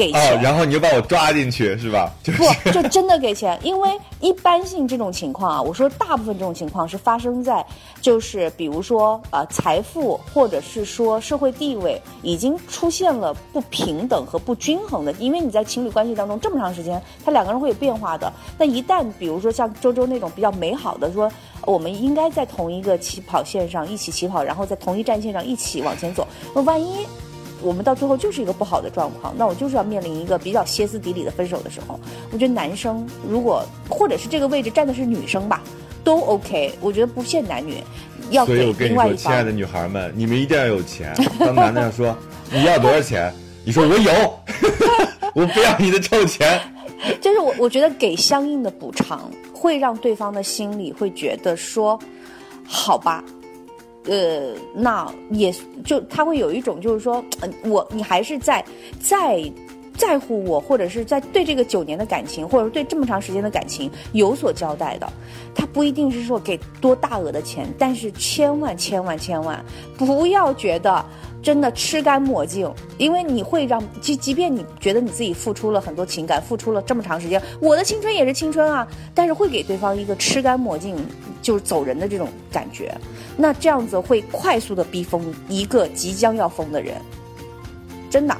给哦，钱。然后你就把我抓进去是吧？就是不，就真的给钱，因为一般性这种情况啊，我说大部分这种情况是发生在，就是比如说呃财富或者是说社会地位已经出现了不平等和不均衡的，因为你在情侣关系当中这么长时间，他两个人会有变化的。但一旦比如说像周周那种比较美好的说，我们应该在同一个起跑线上一起起跑，然后在同一战线上一起往前走，那万一。我们到最后就是一个不好的状况，那我就是要面临一个比较歇斯底里的分手的时候。我觉得男生如果或者是这个位置站的是女生吧，都 OK。我觉得不限男女，要所以给我跟你说，亲爱的。女孩们，你们一定要有钱。当男的说你要多少钱，你说我有，*laughs* 我不要你的臭钱。*laughs* 就是我我觉得给相应的补偿，会让对方的心里会觉得说，好吧。呃，那也就他会有一种就是说，我你还是在在在乎我，或者是在对这个九年的感情，或者对这么长时间的感情有所交代的。他不一定是说给多大额的钱，但是千万千万千万不要觉得真的吃干抹净，因为你会让即即便你觉得你自己付出了很多情感，付出了这么长时间，我的青春也是青春啊，但是会给对方一个吃干抹净就是走人的这种感觉，那这样子会快速的逼疯一个即将要疯的人，真的。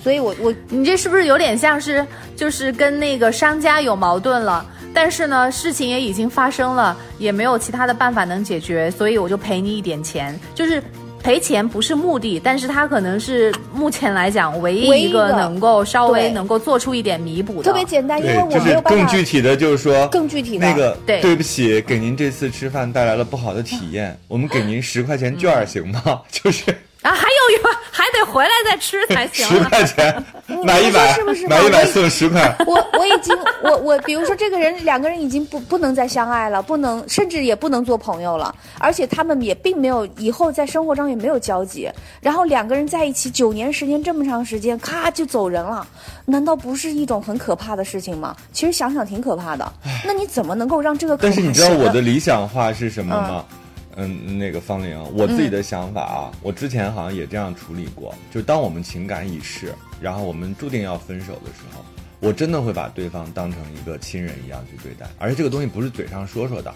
所以我我你这是不是有点像是就是跟那个商家有矛盾了？但是呢，事情也已经发生了，也没有其他的办法能解决，所以我就赔你一点钱，就是。赔钱不是目的，但是他可能是目前来讲唯一一个个能够稍微能够做出一点弥补的。特别简单，因为，我就是更没有办法更具体的，就是说更具体的那个对对不起，给您这次吃饭带来了不好的体验，我们给您十块钱券儿行吗？*laughs* 就是啊，还有一个还得回来再吃才行十啊。*laughs* 块钱买一百是不是，买一百我送十块。我我已经我我比如说这个人两个人已经不不能再相爱了，不能甚至也不能做朋友了，而且他们也并没有以后在生活中也没有交集，然后两个人在一起九年时间这么长时间，咔就走人了，难道不是一种很可怕的事情吗？其实想想挺可怕的。那你怎么能够让这个可但是你知道我的理想化是什么吗？嗯，嗯那个方玲，我自己的想法啊，我之前好像也这样处理过，就当我们情感已逝，然后我们注定要分手的时候，我真的会把对方当成一个亲人一样去对待，而且这个东西不是嘴上说说的，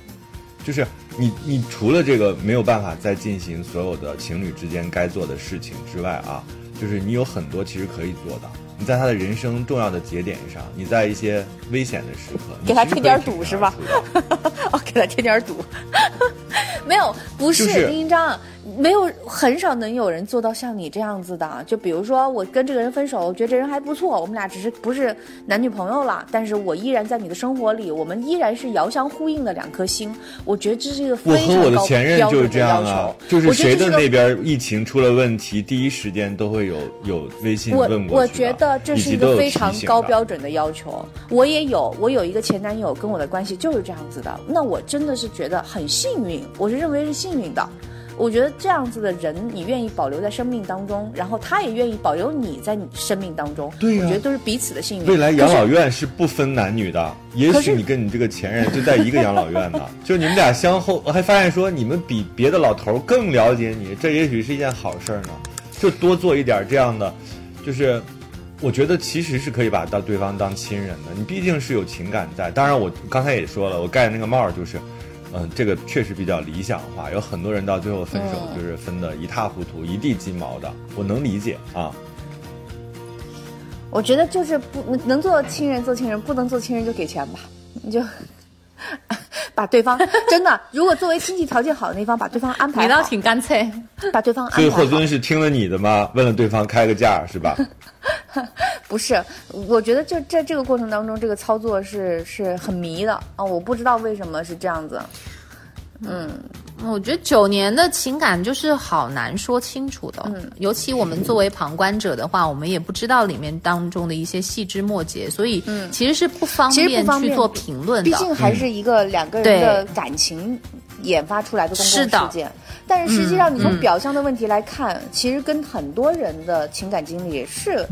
就是你你除了这个没有办法再进行所有的情侣之间该做的事情之外啊，就是你有很多其实可以做的。你在他的人生重要的节点上，你在一些危险的时刻，给他添点堵堵是吧？*laughs* 哦，给他添点堵。*laughs* 没有，不是就是丁一章，没有很少能有人做到像你这样子的。就比如说，我跟这个人分手，我觉得这人还不错，我们俩只是不是男女朋友了，但是我依然在你的生活里，我们依然是遥相呼应的两颗星。我觉得这是一个非常高和我的前任标就是这样啊求，。就是谁的那边疫情出了问题，第一时间都会有有微信问过去的我觉得这是一个非常高标准的要求。我也有，我有一个前男友，跟我的关系就是这样子的。那我真的是觉得很幸运，我是认为是幸运的。我觉得这样子的人，你愿意保留在生命当中，然后他也愿意保留你在你生命当中，对呀我觉得都是彼此的幸运。未来养老院是不分男女的，也许你跟你这个前任就在一个养老院呢，*laughs* 就你们俩相后，我还发现说你们比别的老头儿更了解你，这也许是一件好事儿呢。就多做一点这样的，就是我觉得其实是可以把到对方当亲人的，你毕竟是有情感在。当然，我刚才也说了，我盖的那个帽儿就是。嗯，这个确实比较理想化，有很多人到最后分手就是分的一塌糊涂、一地鸡毛的，我能理解啊。我觉得就是不能做亲人做亲人，不能做亲人就给钱吧，你就 *laughs* 把对方真的，如果作为经济条件好的那方，把对方安排好，你倒挺干脆。把对方安所以霍。尊是听了你的吗？问了对方开个价是吧？*laughs* *laughs* 不是，我觉得就在这个过程当中，这个操作是是很迷的啊，我不知道为什么是这样子。嗯我觉得九年的情感就是好难说清楚的，嗯尤其我们作为旁观者的话，我们也不知道里面当中的一些细枝末节，所以其实是不方便去做评论的。毕竟还是一个两个人的感情研发出来的公共事件。但是实际上，你从嗯表象的问题来看，其实跟很多人的情感经历是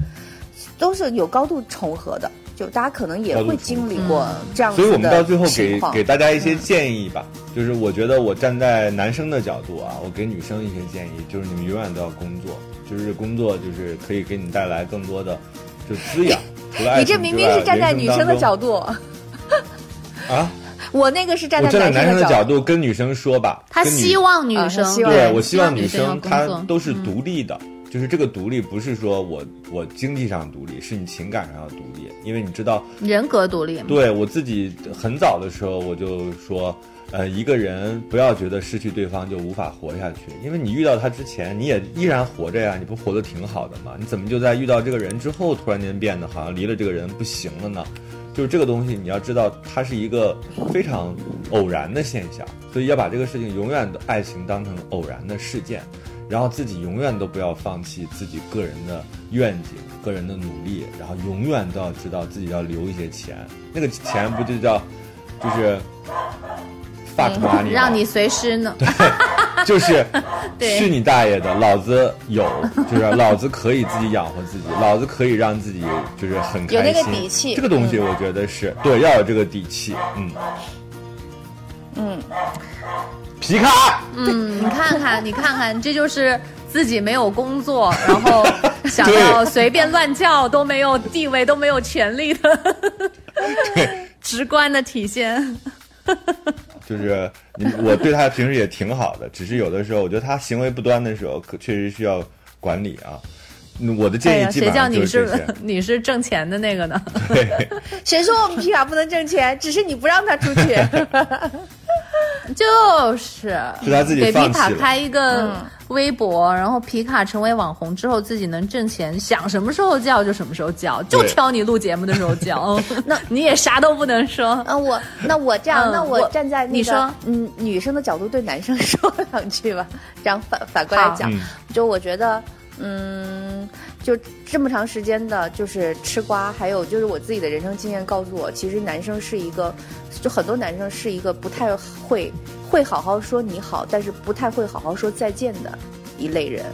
都是有高度重合的。就大家可能也会经历过这样子所以我们到最后给给大家一些建议吧，就是我觉得我站在男生的角度啊，我给女生一些建议，就是你们永远都要工作，就是工作就是可以给你带来更多的就滋养。*laughs* 除了爱你这明明是站在女生的角度度，*laughs* 啊，我那个是站在在男生的角生的度。度跟女生说吧，他希望女啊生，对我希望女生她都是独立的，就是这个独立不是说我我经济上独立，是你情感上要独立，因为你知道人格独立。对我自己很早的时候我就说，呃，一个人不要觉得失去对方就无法活下去，因为你遇到他之前你也依然活着呀，你不活得挺好的吗？你怎么就在遇到这个人之后突然间变得好像离了这个人不行了呢？就是这个东西，你要知道，它是一个非常偶然的现象，所以要把这个事情永远的爱情当成偶然的事件，然后自己永远都不要放弃自己个人的愿景、个人的努力，然后永远都要知道自己要留一些钱，那个钱不就叫就是 fuck money，让你随时呢，*laughs* 就是对去你大爷的，老子有，就是老子可以自己养活自己，老子可以让自己就是很有那个开心。底气。这个东西我觉得是、对，要有这个底气。嗯。嗯，皮卡，嗯，你看看，你看看，这就是自己没有工作，*laughs* 然后想要随便乱叫都没有地位、都没有权利的 *laughs* 直观的体现。*laughs* 就是你，我对他平时也挺好的，只是有的时候我觉得他行为不端的时候，可确实需要管理啊。嗯我的建议基谁叫你本上就是这是些。你是挣钱的那个呢？对，谁说我们皮卡不能挣钱？只是你不让他出去。*laughs* 就是给皮卡开一个嗯。微博，然后皮卡成为网红之后，自己能挣钱，想什么时候叫就什么时候叫，就挑你录节目的时候叫。*laughs* 那你也啥都不能说。嗯，我那我这样，嗯那我我站在那个你说。嗯女生的角度对男生说两句吧，这样反反过来讲，嗯。就我觉得，嗯，就这么长时间的，就是吃瓜，还有就是我自己的人生经验告诉我，其实男生是一个，就很多男生是一个不太会会好好说你好，但是不太会好好说再见的一类人。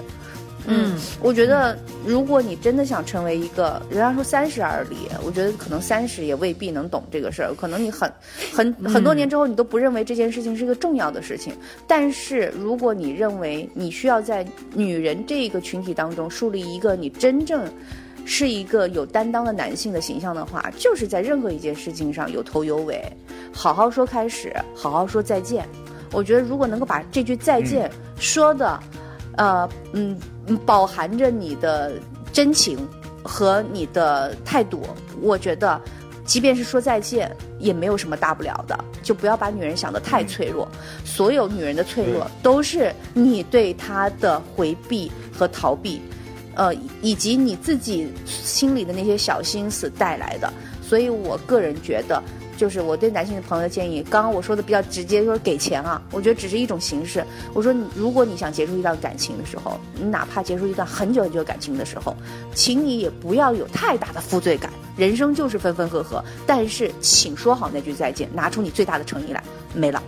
嗯，我觉得如果你真的想成为一个，人家说三十而立，我觉得可能三十也未必能懂这个事儿，可能你很很很多年之后你都不认为这件事情是一个重要的事情。但是如果你认为你需要在女人这个群体当中树立一个你真正是一个有担当的男性的形象的话，就是在任何一件事情上有头有尾，好好说开始，好好说再见。我觉得如果能够把这句再见说的，呃，嗯，嗯饱含着你的真情和你的态度，我觉得，即便是说再见，也没有什么大不了的。就不要把女人想得太脆弱，所有女人的脆弱都是你对她的回避和逃避，呃，以及你自己心里的那些小心思带来的。所以我个人觉得。就是我对男性的朋友的建议，刚刚我说的比较直接，就是给钱啊，我觉得只是一种形式。我说，你如果你想结束一段感情的时候，你哪怕结束一段很久很久感情的时候，请你也不要有太大的负罪感。人生就是分分合合，但是请说好那句再见，拿出你最大的诚意来，没了。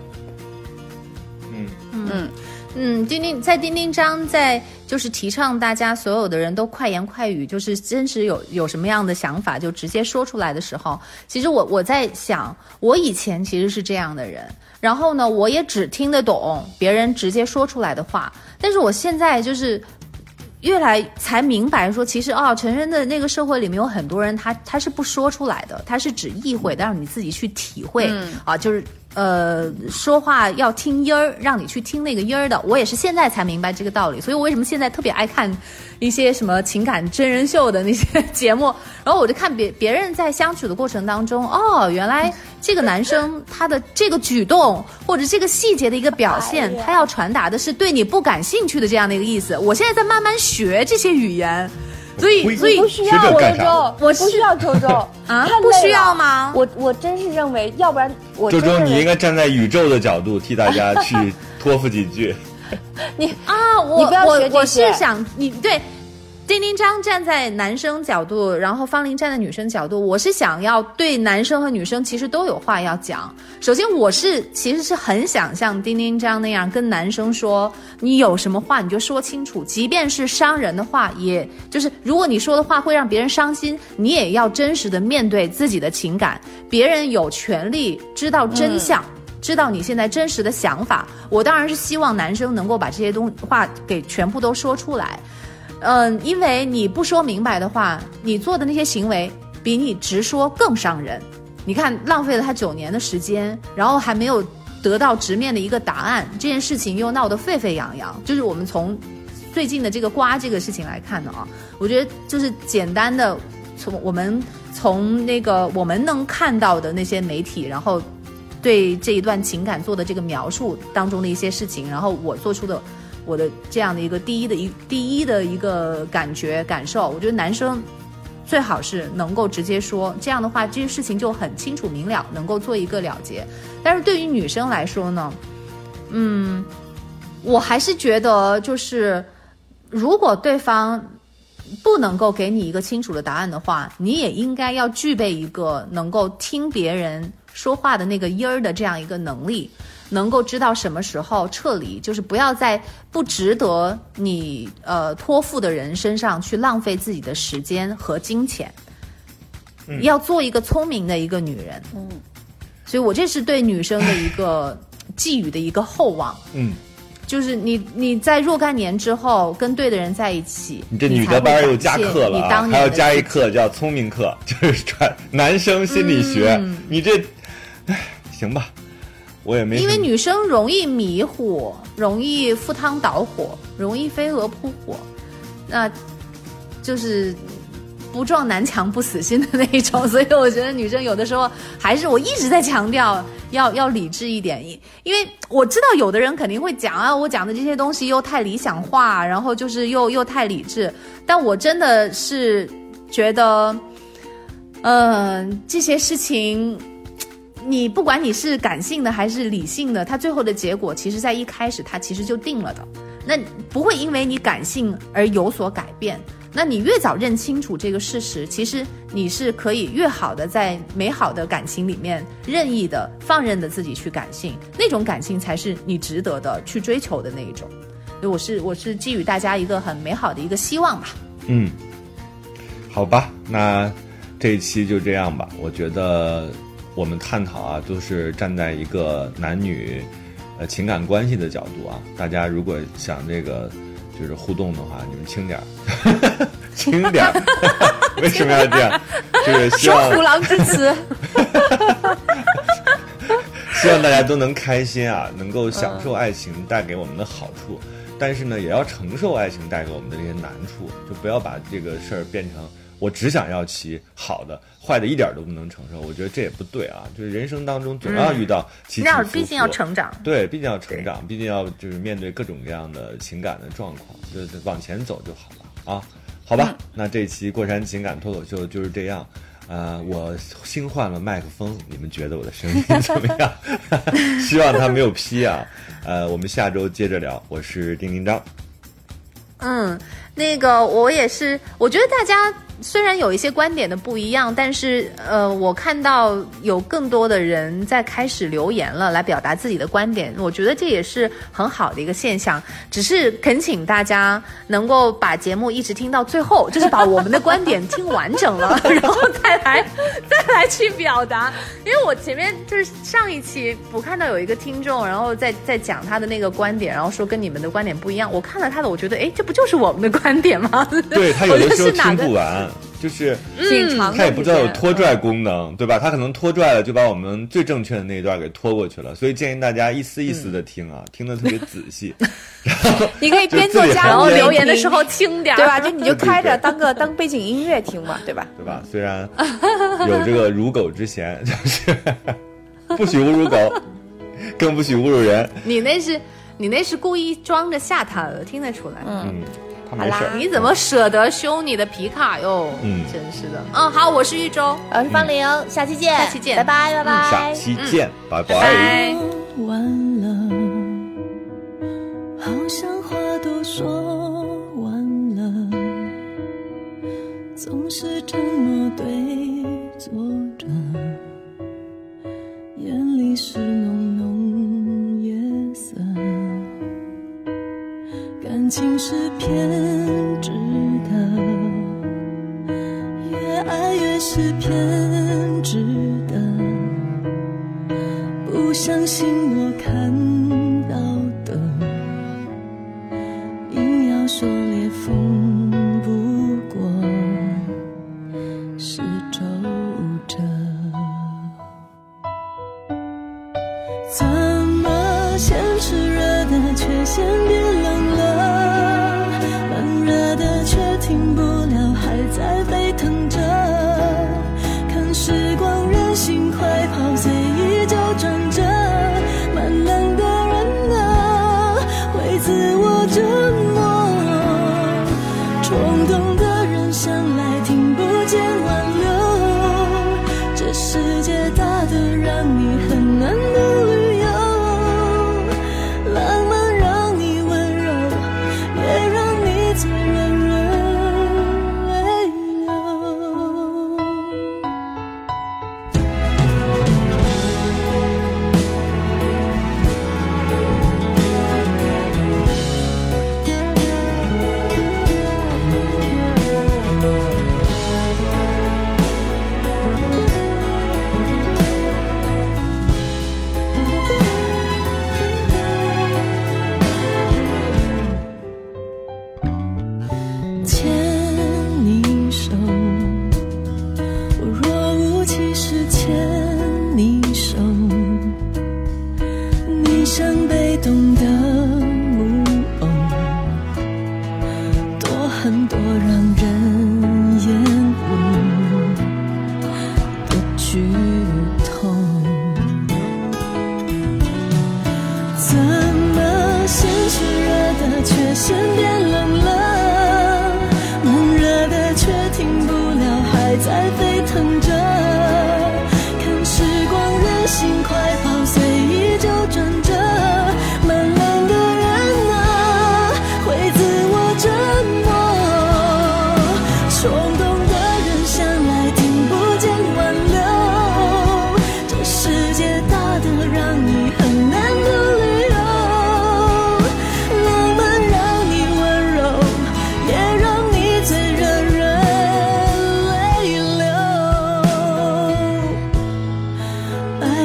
嗯嗯，嗯，丁丁在丁丁章在就是提倡大家所有的人都快言快语，就是真实有有什么样的想法就直接说出来的时候，其实我我在想，我以前其实是这样的人，然后呢，我也只听得懂别人直接说出来的话，但是我现在就是。越来才明白说，其实哦，成人的那个社会里面有很多人他，他是不说出来的，他是只意会，但让你自己去体会、啊，就是呃，说话要听音儿，让你去听那个音儿的。我也是现在才明白这个道理，所以我为什么现在特别爱看一些什么情感真人秀的那些节目，*laughs* 然后我就看别别人在相处的过程当中，哦，原来这个男生他的这个举动或者这个细节的一个表现，他要传达的是对你不感兴趣的这样的一个意思。我现在在慢慢学这些语言，所以所以不需要周周，我不需要周周啊？不需要吗？我我真是认为，要不然我周周，你应该站在宇宙的角度替大家去 *laughs* 托付几句。*laughs* 啊，我你不要我我学这些是想你对。丁丁张站在男生角度，然后方玲站在女生角度，我是想要对男生和女生其实都有话要讲。首先，我是其实是很想像丁丁张那样跟男生说，你有什么话你就说清楚，即便是伤人的话，也就是如果你说的话会让别人伤心，你也要真实的面对自己的情感。别人有权利知道真相。知道你现在真实的想法，我当然是希望男生能够把这些东话给全部都说出来。嗯，因为你不说明白的话，你做的那些行为比你直说更伤人。你看，浪费了他九年的时间，然后还没有得到直面的一个答案，这件事情又闹得沸沸扬扬。就是我们从最近的这个瓜这个事情来看呢啊，我觉得就是简单的从我们从那个我们能看到的那些媒体，然后对这一段情感做的这个描述当中的一些事情，然后我做出的我的这样的一个第一的一第一的一个感觉感受，我觉得男生最好是能够直接说，这样的话这些事情就很清楚明了，能够做一个了结。但是对于女生来说呢，嗯，我还是觉得就是如果对方不能够给你一个清楚的答案的话，你也应该要具备一个能够听别人说话的那个音儿的这样一个能力，能够知道什么时候撤离，就是不要在不值得你呃托付的人身上去浪费自己的时间和金钱。要做一个聪明的一个女人，嗯，所以我这是对女生的一个寄予的一个厚望。嗯，就是你你在若干年之后跟对的人在一起，你这女的班又加课了啊，你当年还要加一课叫聪明课，就是传男生心理学。嗯你这，唉，行吧，我也没因为女生容易迷糊，容易赴汤蹈火，容易飞蛾扑火，那就是不撞南墙不死心的那一种。所以我觉得女生有的时候还是我一直在强调要要理智一点，因因为我知道有的人肯定会讲啊，我讲的这些东西又太理想化，然后就是又又太理智，但我真的是觉得，嗯、这些事情。你不管你是感性的还是理性的，它最后的结果，其实在一开始它其实就定了的。那不会因为你感性而有所改变。那你越早认清楚这个事实，其实你是可以越好的在美好的感情里面任意的放任的自己去感性，那种感性才是你值得的去追求的那一种。所以我是我是寄予大家一个很美好的一个希望吧。嗯，好吧，那这一期就这样吧。我觉得我们探讨啊，都是站在一个男女呃情感关系的角度啊。大家如果想这个就是互动的话，你们轻点儿，*laughs* 轻点儿。*laughs* 为什么要这样？就是希望虎狼之词，希望大家都能开心啊，能够享受爱情带给我们的好处，*laughs* 但是呢，也要承受爱情带给我们的这些难处，就不要把这个事儿变成我只想要其好的，坏的一点都不能承受。我觉得这也不对啊，就是人生当中总要遇到起起那伏伏，毕竟要成长。对，毕竟要成长，毕竟要就是面对各种各样的情感的状况，就是往前走就好了啊。好吧，那这期过山情感脱口秀就是这样。呃，我新换了麦克风，你们觉得我的声音怎么样？*laughs* 希望他没有劈啊。呃，我们下周接着聊。我是丁丁张。嗯，那个我也是，我觉得大家虽然有一些观点的不一样，但是呃，我看到有更多的人在开始留言了，来表达自己的观点，我觉得这也是很好的一个现象。只是恳请大家能够把节目一直听到最后，就是把我们的观点听完整了，*laughs* 然后再来 *laughs* 再来去表达。因为我前面就是上一期我看到有一个听众，然后在在讲他的那个观点，然后说跟你们的观点不一样。我看了他的，我觉得哎，这不就是我们的观点吗？对 *laughs* 他有的时候听不完，就是挺长的，他也不知道有拖拽功能，对吧？他可能拖拽了，就把我们最正确的那一段给拖过去了。所以建议大家一丝一丝的听啊，听得特别仔细。*laughs* 你可以边做家务留言的时候轻点对吧？就你就开着当个当背景音乐听嘛，对吧？对吧？虽然有这个 *laughs* 辱狗之嫌，就是不许侮辱狗，更不许侮辱人。你那是你那是故意装着吓他的，听得出来。嗯，他没事儿。你怎么舍得修你的皮卡哟？嗯真是的。嗯，好，我是玉州，我是方玲，下期见，下期见拜拜，拜拜，下期见，拜拜。拜。完了，好像话都说完了，总是沉默对坐着，眼里是浓浓感情是偏执的，越爱越是偏执的。不相信我看到的，硬要说裂缝不过是皱褶。怎么先炽热的，却先自我折磨。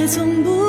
从不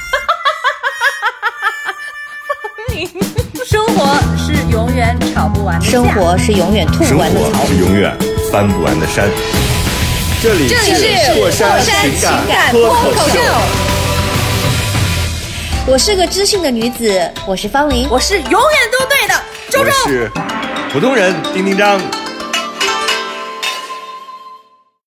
永远吵不完的架。生活是永远吐不完的槽。是永远翻不完的山。这里这里是过山情感脱脱口秀，我是个知性的女子，我是方玲。我是永远都对的，周我周。是普通人丁丁张。